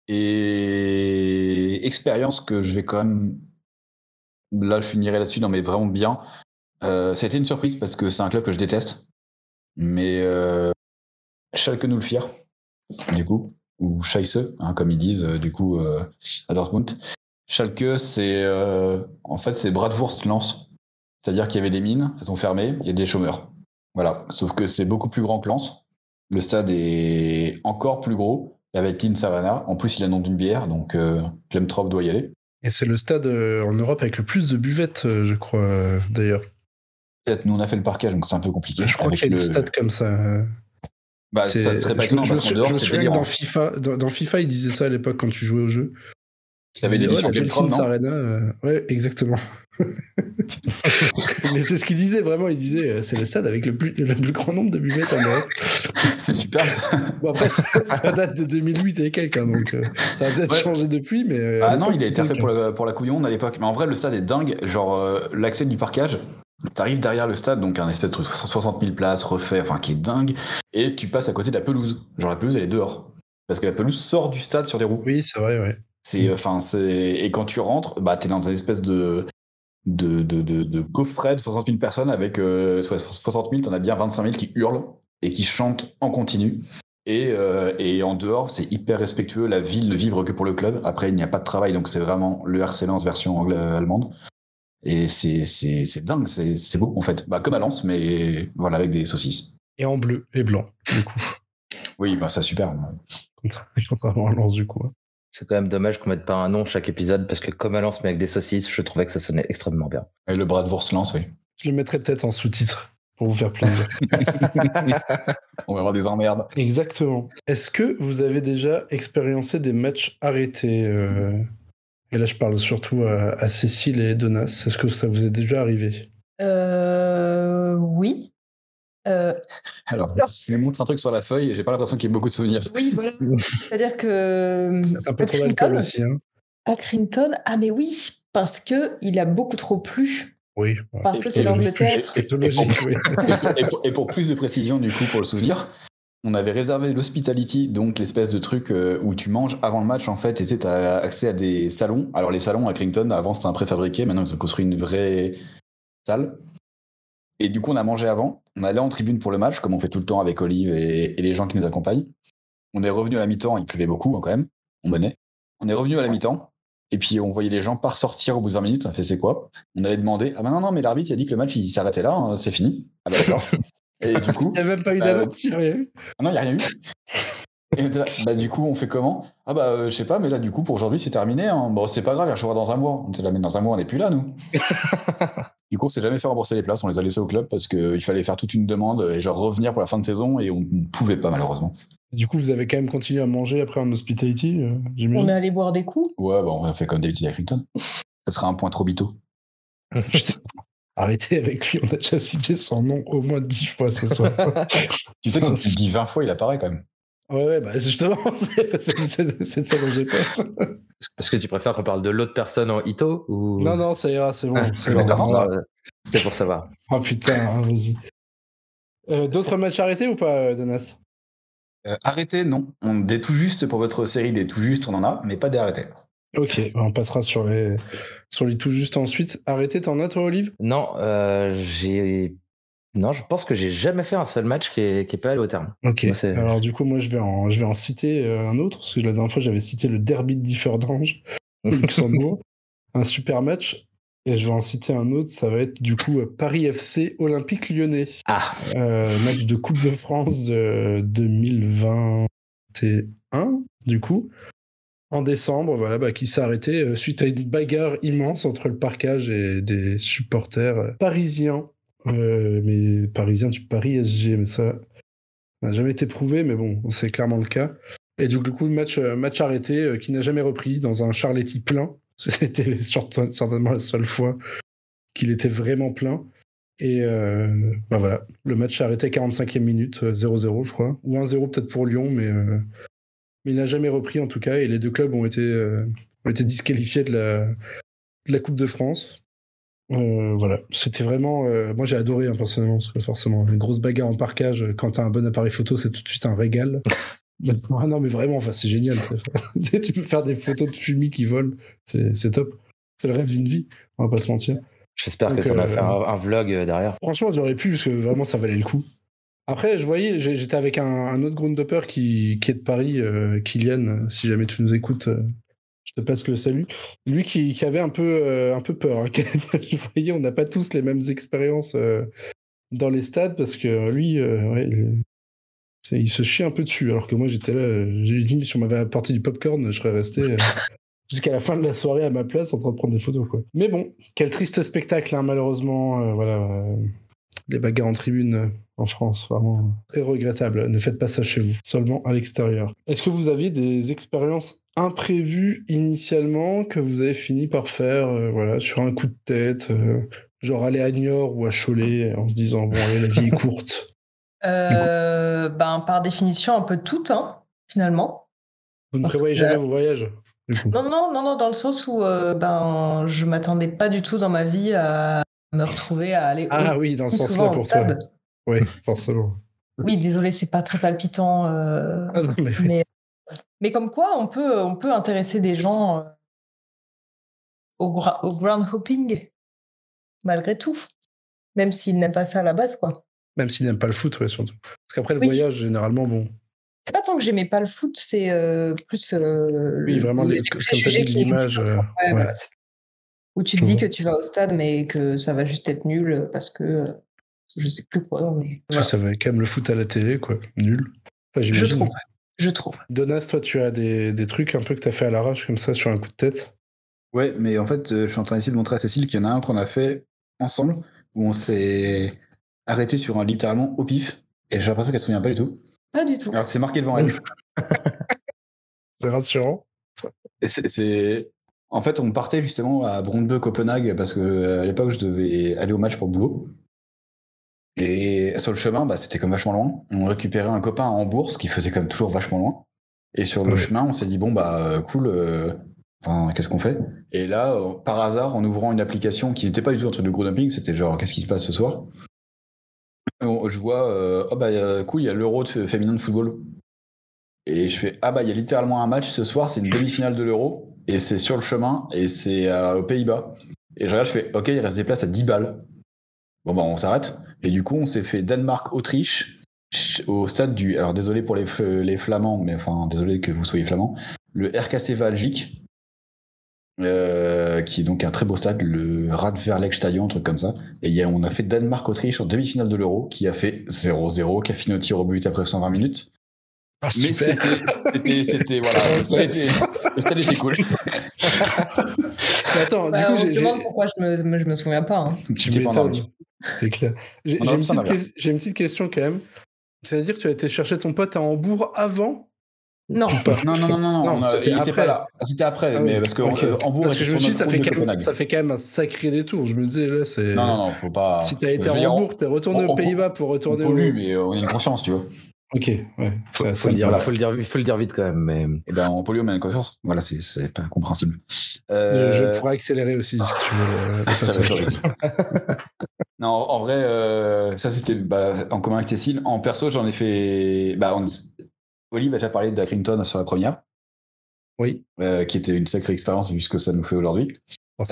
Et expérience que je vais quand même. Là, je finirai là-dessus, non, mais vraiment bien. Euh, ça a été une surprise parce que c'est un club que je déteste. Mais euh, Schalke nous le fier, du coup, ou Scheisse, hein, comme ils disent, euh, du coup, à Dortmund. Schalke, c'est en fait c'est Bratwurst Lens. C'est-à-dire qu'il y avait des mines, elles ont fermé, il y a des chômeurs. Voilà. Sauf que c'est beaucoup plus grand que Lens. Le stade est encore plus gros, avec Lin Savannah. En plus, il a le nom d'une bière, donc euh, Clem Trop doit y aller. Et c'est le stade euh, en Europe avec le plus de buvettes, euh, je crois, euh, d'ailleurs. Peut-être nous on a fait le parquage, donc c'est un peu compliqué. Je crois qu'il y a le- des stades comme ça. Bah, ça serait pas étonnant parce qu'en dehors, c'est dans FIFA, dans, dans FIFA, ils disaient ça à l'époque quand tu jouais au jeu. Ils des disaient, ouais, la Arena, Ouais, exactement. Mais c'est ce qu'ils disaient vraiment. Ils disaient euh, c'est le stade avec le plus, le plus grand nombre de buvettes en Europe. C'est super. Bon, après, ça, ça date de 2008 et quelques, hein, donc euh, ça a peut-être Ouais. changé depuis. Mais, euh, Ah non, il a été refait pour la, pour la Coupe du Monde à l'époque. Mais en vrai, le stade est dingue. Genre, euh, l'accès du parquage, t'arrives derrière le stade, donc un espèce de truc 60 000 places refait, enfin qui est dingue, et tu passes à côté de la pelouse. Genre, la pelouse, elle est dehors. Parce que la pelouse sort du stade sur des roues. Oui, c'est vrai, ouais. C'est, enfin, c'est, et quand tu rentres, bah, t'es dans une espèce de, de, de, de, de coffret de 60 000 personnes avec, euh, soit 60 000, t'en as bien 25 000 qui hurlent et qui chantent en continu. Et, euh, et en dehors, c'est hyper respectueux. La ville ne vibre que pour le club. Après, il n'y a pas de travail, donc c'est vraiment le RC Lens version allemande. Et c'est, c'est, c'est dingue, c'est, c'est beau en fait. Bah, comme à Lens, mais voilà, avec des saucisses. Et en bleu et blanc, du coup. Oui, bah, ça super. Contra- Contrairement à Lens, du coup. C'est quand même dommage qu'on mette pas un nom chaque épisode parce que comme à Lens mais avec des saucisses, je trouvais que ça sonnait extrêmement bien. Et le bras de Wurst Lens, oui. Je le mettrai peut-être en sous-titre pour vous faire plaisir. On va avoir des emmerdes. Exactement. Est-ce que vous avez déjà expériencé des matchs arrêtés euh, Et là, je parle surtout à, à Cécile et Donas. Est-ce que ça vous est déjà arrivé? Euh, oui. Euh, Alors, je lui montre un truc sur la feuille et j'ai pas l'impression qu'il y ait beaucoup de souvenirs. oui, voilà. C'est-à-dire que Un peu trop Accrington, d'alcool aussi. Hein. Accrington, ah mais oui, parce que il a beaucoup trop plu Oui. Parce que c'est Et- l'Angleterre. et- et- et pour- plus de précision, du coup, pour le souvenir, on avait réservé l'hospitality, donc l'espèce de truc euh, où tu manges avant le match, en fait, et tu as accès à des salons. Alors, les salons à Crington, avant, c'était un préfabriqué, maintenant, ils ont construit une vraie salle. Et du coup, on a mangé avant. On allait en tribune pour le match, comme on fait tout le temps avec Olive et, et les gens qui nous accompagnent. On est revenu à la mi-temps, il pleuvait beaucoup hein, quand même, on menait. On est revenu à la mi-temps, et puis on voyait les gens pas ressortir au bout de 20 minutes. On a fait c'est quoi? On allait demander Ah bah non, non, mais l'arbitre il a dit que le match il s'arrêtait là, hein, c'est fini. Ah bah d'accord. et du coup, Il n'y a même pas eu Euh, d'annonce, il y a rien eu. ah non, il n'y a rien eu. Et là, bah, du coup, on fait comment? Ah bah, euh, je sais pas, mais là, du coup, pour aujourd'hui, c'est terminé. Hein. Bon, c'est pas grave, il rejouera dans un mois. On était là, mais dans un mois, on n'est plus là, nous. on s'est jamais fait rembourser les places. On les a laissés au club parce qu'il fallait faire toute une demande et genre revenir pour la fin de saison et on ne pouvait pas, malheureusement. Du coup, vous avez quand même continué à manger après en hospitality, euh, On est allé boire des coups. Ouais, bah, on a fait comme d'habitude avec Clinton. Ça sera un point trop bito. Arrêtez avec lui, on a déjà cité son nom au moins dix fois ce soir. Tu sais que si tu dis 20 fois, il apparaît quand même. Ouais, ouais, bah justement, c'est ça dont j'ai peur. Est-ce que tu préfères qu'on parle de l'autre personne en Ito ou... Non, non, ça ira, c'est bon. Ah, c'est bon. C'était pour savoir. Oh putain, hein, vas-y. Euh, D'autres matchs arrêtés ou pas, euh, Donas? Euh, arrêtez, non. On, des tout juste pour votre série, des tout juste, on en a, mais pas des arrêtés. Ok, on passera sur les, sur les tout juste ensuite. Arrêté, t'en as toi, Olive? Non, euh, j'ai. Non, je pense que j'ai jamais fait un seul match qui est, qui est pas allé au terme. Ok, alors du coup, moi, je vais en, je vais en citer euh, un autre, parce que la dernière fois, j'avais cité le derby de Differdange Luxembourg, un super match. Et je vais en citer un autre, ça va être du coup euh, Paris FC Olympique Lyonnais. Ah, Euh, match de Coupe de France de 2021, du coup, en décembre, voilà, bah, qui s'est arrêté suite à une bagarre immense entre le parcage et des supporters parisiens. Euh, mais parisiens du Paris SG, mais ça n'a jamais été prouvé, mais bon, c'est clairement le cas. Et du coup, le match, euh, match arrêté euh, qui n'a jamais repris dans un Charletti plein. C'était certain- certainement la seule fois qu'il était vraiment plein. Et bah voilà, le match arrêté à 45e minute, euh, 0-0 je crois, ou 1-0 peut-être pour Lyon, mais, mais il n'a jamais repris en tout cas, et les deux clubs ont été, ont été disqualifiés de la Coupe de France. Euh, voilà, c'était vraiment... euh, moi j'ai adoré hein, personnellement, parce que forcément, une grosse bagarre en parkage, euh, quand t'as un bon appareil photo, c'est tout de suite un régal. ah non mais vraiment, enfin, c'est génial. tu peux faire des photos de fumée qui volent, c'est top. C'est le rêve d'une vie, on va pas se mentir. j'espère que tu en as euh, fait un, un vlog euh, derrière. Franchement, j'aurais pu, parce que vraiment, ça valait le coup. Après, je voyais, j'étais avec un, un autre groundhopper qui, qui est de Paris, euh, Kylian, euh, si jamais tu nous écoutes, euh, je te passe le salut. Lui qui, avait un peu, euh, un peu peur. hein. je voyais, on n'a pas tous les mêmes expériences euh, dans les stades, parce que lui, euh, il, se chie un peu dessus, alors que moi, j'étais là, j'ai dit, si on m'avait apporté du popcorn, je serais resté... Jusqu'à la fin de la soirée à ma place en train de prendre des photos. Quoi. Mais bon, quel triste spectacle, hein, malheureusement. voilà, les bagarres en tribune en France, vraiment très regrettable. Ne faites pas ça chez vous, seulement à l'extérieur. Est-ce que vous aviez des expériences imprévues initialement que vous avez fini par faire euh, voilà, sur un coup de tête euh, Genre aller à Niort ou à Cholet en se disant, bon, allez, la vie est courte? Euh, ben, par définition, un peu toutes, hein, finalement. Vous ne prévoyez jamais vos voyages. Non, non, non, non, dans le sens où ben, je m'attendais pas du tout dans ma vie à me retrouver à aller Ah oui, dans ce sens-là pour toi. Oui, forcément. Oui, désolé, c'est pas très palpitant. euh, Ah non, mais- mais, mais comme quoi, on peut, on peut intéresser des gens euh, au, gra- au ground hopping, malgré tout. Même s'ils n'aiment pas ça à la base, quoi. Même s'ils n'aiment pas le foot, ouais, surtout. Parce qu'après, le Oui. voyage, généralement, bon. C'est pas tant que j'aimais pas le foot, c'est euh, plus. euh, Oui, vraiment, les les- comme tu as préjugés dit, qui l'image. existent. euh, Ouais, ouais. voilà, c'est- Où tu te Je dis vois. que tu vas au stade, mais que ça va juste être nul parce que euh, je sais plus quoi. Mais que ça va quand même le foot à la télé, quoi. Nul. Enfin, je trouve. Je trouve. Donas, toi, tu as des, des trucs un peu que tu as fait à l'arrache comme ça sur un coup de tête? Ouais, mais en fait, euh, je suis en train d'essayer de montrer à Cécile qu'il y en a un qu'on a fait ensemble, où on s'est arrêté sur un littéralement au pif, et j'ai l'impression qu'elle se souvient pas du tout. Pas du tout. Alors que c'est marqué devant elle. C'est rassurant. Et c'est- c'est- En fait, on partait justement à Brondby, Copenhague, parce que euh, à l'époque, je devais aller au match pour le boulot. Et sur le chemin, bah, c'était comme vachement loin. On récupérait un copain à Hambourg, ce qui faisait comme toujours vachement loin. Et sur le Ouais. chemin, on s'est dit, bon, bah, euh, cool, euh, enfin, qu'est-ce qu'on fait? Et là, euh, par hasard, en ouvrant une application qui n'était pas du tout un truc de gros dumping, c'était genre qu'est-ce qui se passe ce soir? On- Je vois, euh, oh bah cool, il y a l'Euro féminin de football. Et je fais ah bah il y a littéralement un match ce soir, c'est une demi-finale de l'Euro et c'est sur le chemin et c'est aux Pays-Bas. Et je regarde, je fais ok, il reste des places à 10 balles. Bon bah on s'arrête. Et du coup, on s'est fait Danemark-Autriche ch- au stade du. Alors désolé pour les, les Flamands, mais enfin désolé que vous soyez Flamands. Le RKC Valgique, euh, qui est donc un très beau stade, le Radverlegstadion, un truc comme ça. Et y a- on a fait Danemark-Autriche en demi-finale de l'Euro, qui a fait 0-0, qui a fini au tir au but après 120 minutes. Ah, Mais c'était, c'était, c'était, voilà, stade était, était cool. Mais attends, Bah, du on coup, se j'ai- j'ai- demande pourquoi je me, je me souviens pas. hein. tu m'étonnes. C'est clair. J'ai On une, ça, on une petite question quand même. C'est-à-dire que tu as été chercher ton pote à Hambourg avant? Non. Non, non, non, non, non, on c'était après. pas là. Ah, C'était après, Ah mais parce que ok. euh, Hambourg Parce que je me suis dit, ça fait, quand même, ça fait quand même un sacré détour. Je me disais, là, c'est. Non, non, non, faut pas. Si t'as été à Hambourg, t'es retourné on- aux Pays-Bas pour On retourner au. pollue, mais euh, on a une conscience, tu vois. Ok, ouais. Faut, Ça- faut ça le dire, va. faut le dire, faut le dire vite quand même. Mais Et ben, on pollue, on a une conscience. Voilà, c'est, pas compréhensible. Je, Euh, je pourrais accélérer aussi si tu veux. le- ça va non, en vrai, euh, ça c'était bah, en commun avec Cécile. En perso, j'en ai fait. Bah, on... Olive a déjà parlé d'Accrington sur la première, Oui, euh, qui était une sacrée expérience vu ce que ça nous fait aujourd'hui.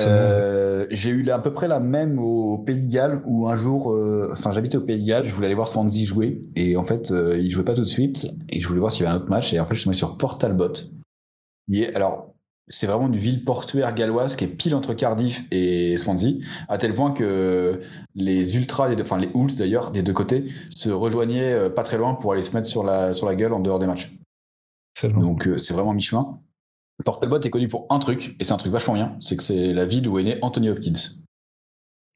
Euh, j'ai eu à peu près la même au Pays de Galles où un jour, euh, enfin j'habitais au Pays de Galles, je voulais aller voir Swansea jouer et en fait euh, il jouait pas tout de suite et je voulais voir s'il y avait un autre match et en fait je suis tombé sur Port Talbot. Est- alors c'est vraiment une ville portuaire galloise qui est pile entre Cardiff et Swansea à tel point que les ultras, deux- enfin les Hulls d'ailleurs des deux côtés se rejoignaient euh, pas très loin pour aller se mettre sur la sur la gueule en dehors des matchs. Excellent. Donc c'est vraiment mi-chemin. Port Talbot est connu pour un truc, et c'est un truc vachement bien, c'est que c'est la ville où est né Anthony Hopkins.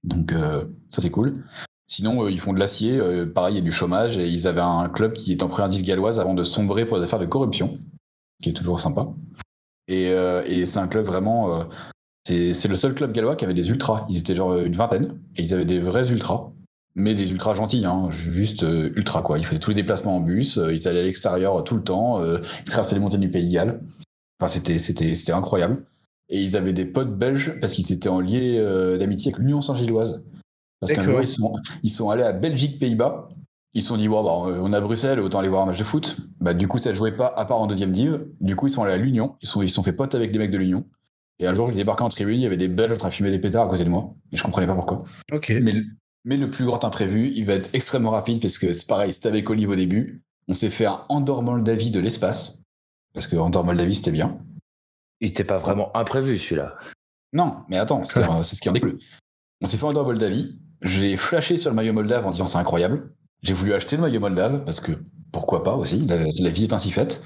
Donc euh, ça c'est cool. Sinon, euh, ils font de l'acier, euh, pareil, il y a du chômage, et ils avaient un club qui est en première div galloise avant de sombrer pour des affaires de corruption, qui est toujours sympa. Et, et c'est un club vraiment... c'est le seul club gallois qui avait des ultras. Ils étaient genre une vingtaine, et ils avaient des vrais ultras. Mais des ultras gentils, hein, juste ultra quoi. Ils faisaient tous les déplacements en bus, ils allaient à l'extérieur tout le temps, ils traversaient les montagnes du Pays de Galles. Enfin, c'était, c'était, c'était incroyable. Et ils avaient des potes belges parce qu'ils étaient en lien euh, d'amitié avec l'Union Saint-Gilloise. Parce qu'un jour, ils sont, ils sont allés à Belgique-Pays-Bas. Ils se sont dit, bon, bah, euh, on à Bruxelles, autant aller voir un match de foot. Bah, du coup, ça ne jouait pas à part en deuxième div. Du coup, ils sont allés à l'Union. Ils sont, ils se sont fait potes avec des mecs de l'Union. Et un jour, j'ai débarqué en tribune, il y avait des Belges en train de fumer des pétards à côté de moi. Et je comprenais pas pourquoi. Ok. Mais, le- mais le plus grand imprévu, il va être extrêmement rapide parce que c'est pareil, c'était avec Olive au début. On s'est fait un Andorre Moldavie de l'espace. Parce que Andorre Moldavie, c'était bien. il était pas vraiment imprévu celui-là. Non, mais attends, c'est ce qui en découle. On s'est fait Andorre Moldavie. J'ai flashé sur le maillot moldave en disant c'est incroyable. J'ai voulu acheter le maillot moldave parce que pourquoi pas aussi, la, la vie est ainsi faite.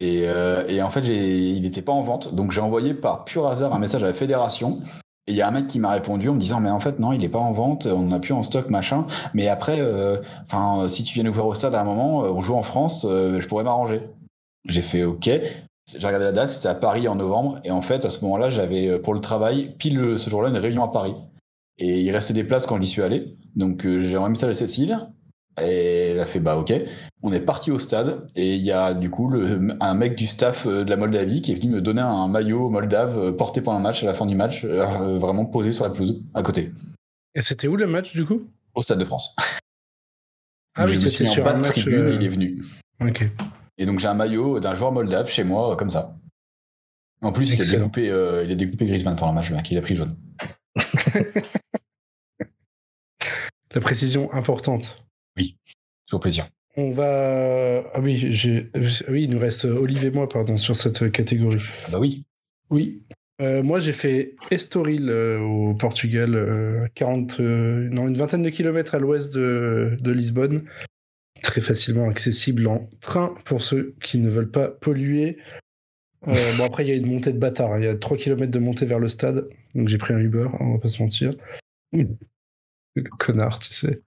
Et, euh, et en fait, il n'était pas en vente. Donc j'ai envoyé par pur hasard un message à la fédération. Et il y a un mec qui m'a répondu en me disant mais en fait non il n'est pas en vente on n'a plus en stock machin mais après euh, enfin si tu viens nous voir au stade à un moment euh, on joue en France euh, je pourrais m'arranger j'ai fait ok j'ai regardé la date c'était à Paris en novembre et en fait à ce moment-là j'avais euh, pour le travail pile euh, ce jour-là une réunion à Paris et il restait des places quand j'y suis allé donc euh, j'ai envoyé un message à Cécile et elle a fait bah ok on est parti au stade et il y a du coup le, un mec du staff de la Moldavie qui est venu me donner un maillot moldave porté pendant le match à la fin du match, euh, vraiment posé sur la pelouse à côté, Et c'était où le match du coup? Au stade de France. Ah oui, c'était sur un de match. tribune euh, il est venu. Ok. Et donc j'ai un maillot d'un joueur moldave chez moi euh, comme ça. En plus, il a, découpé, euh, il a découpé Griezmann pendant le match, le mec, il a pris jaune. La précision importante. Toujours plaisir. On va. Ah oui, j'ai. ah Oui, il nous reste Olive et moi, pardon, sur cette catégorie. Ah bah oui. Oui. Euh, moi, j'ai fait Estoril euh, au Portugal, euh, 40, euh, non, une vingtaine de kilomètres à l'ouest de, de Lisbonne. Très facilement accessible en train pour ceux qui ne veulent pas polluer. Euh, bon, après, il y a une montée de bâtard. hein. Il y a 3 km de montée vers le stade. Donc, j'ai pris un Uber, on va pas se mentir. Connard, tu sais.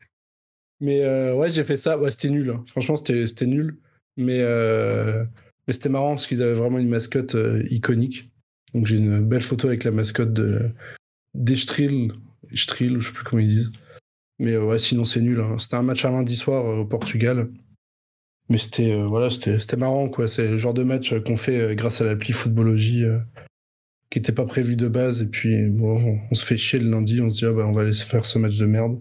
Mais euh, ouais, j'ai fait ça. Ouais, c'était nul. hein. Franchement, c'était nul. Mais, euh, mais c'était marrant parce qu'ils avaient vraiment une mascotte iconique. Donc j'ai une belle photo avec la mascotte de d'Estril, Estril, je sais plus comment ils disent. Mais euh, ouais, sinon c'est nul. hein. C'était un match un lundi soir euh, au Portugal. Mais c'était euh, voilà, c'était marrant quoi. C'est le genre de match qu'on fait grâce à l'appli Footballogie. euh. qui était pas prévu de base. Et puis, bon, on se fait chier le lundi, on se dit, ah bah, on va aller se faire ce match de merde.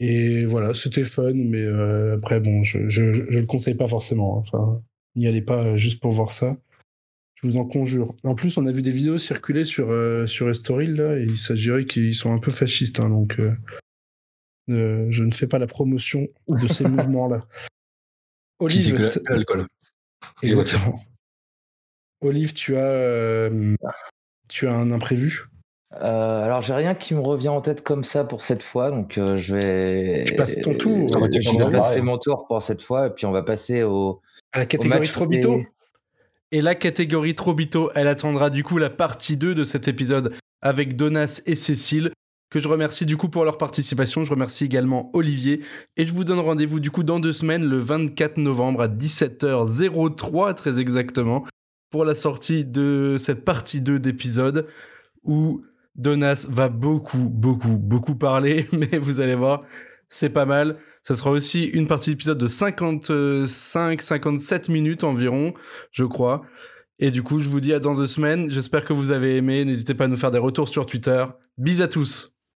Et voilà, c'était fun, mais après, bon, je, je, le conseille pas forcément. hein. Enfin, n'y allez pas juste pour voir ça. Je vous en conjure. En plus, on a vu des vidéos circuler sur, sur Estoril, là, et il s'agirait qu'ils sont un peu fascistes, hein, donc euh, je ne fais pas la promotion de ces mouvements-là. Olive, que la- t- l'alcool. Et les voitures. exactement. Olive, tu as, euh, tu as un imprévu? Euh, alors, j'ai rien qui me revient en tête comme ça pour cette fois, donc euh, je vais. Tu passes ton tour. Je vais passer mon tour pour cette fois, et puis on va passer au, à la catégorie Trobito des- Et la catégorie Trobito, elle attendra du coup la partie 2 de cet épisode avec Donas et Cécile, que je remercie du coup pour leur participation. Je remercie également Olivier. Et je vous donne rendez-vous du coup dans deux semaines, le 24 novembre à 17h03 très exactement, pour la sortie de cette partie 2 d'épisode où Donas va beaucoup, beaucoup, beaucoup parler, mais vous allez voir, c'est pas mal. Ça sera aussi une partie d'épisode de 55-57 minutes environ, je crois. Et du coup, je vous dis à dans deux semaines. J'espère que vous avez aimé. N'hésitez pas à nous faire des retours sur Twitter. Bis à tous.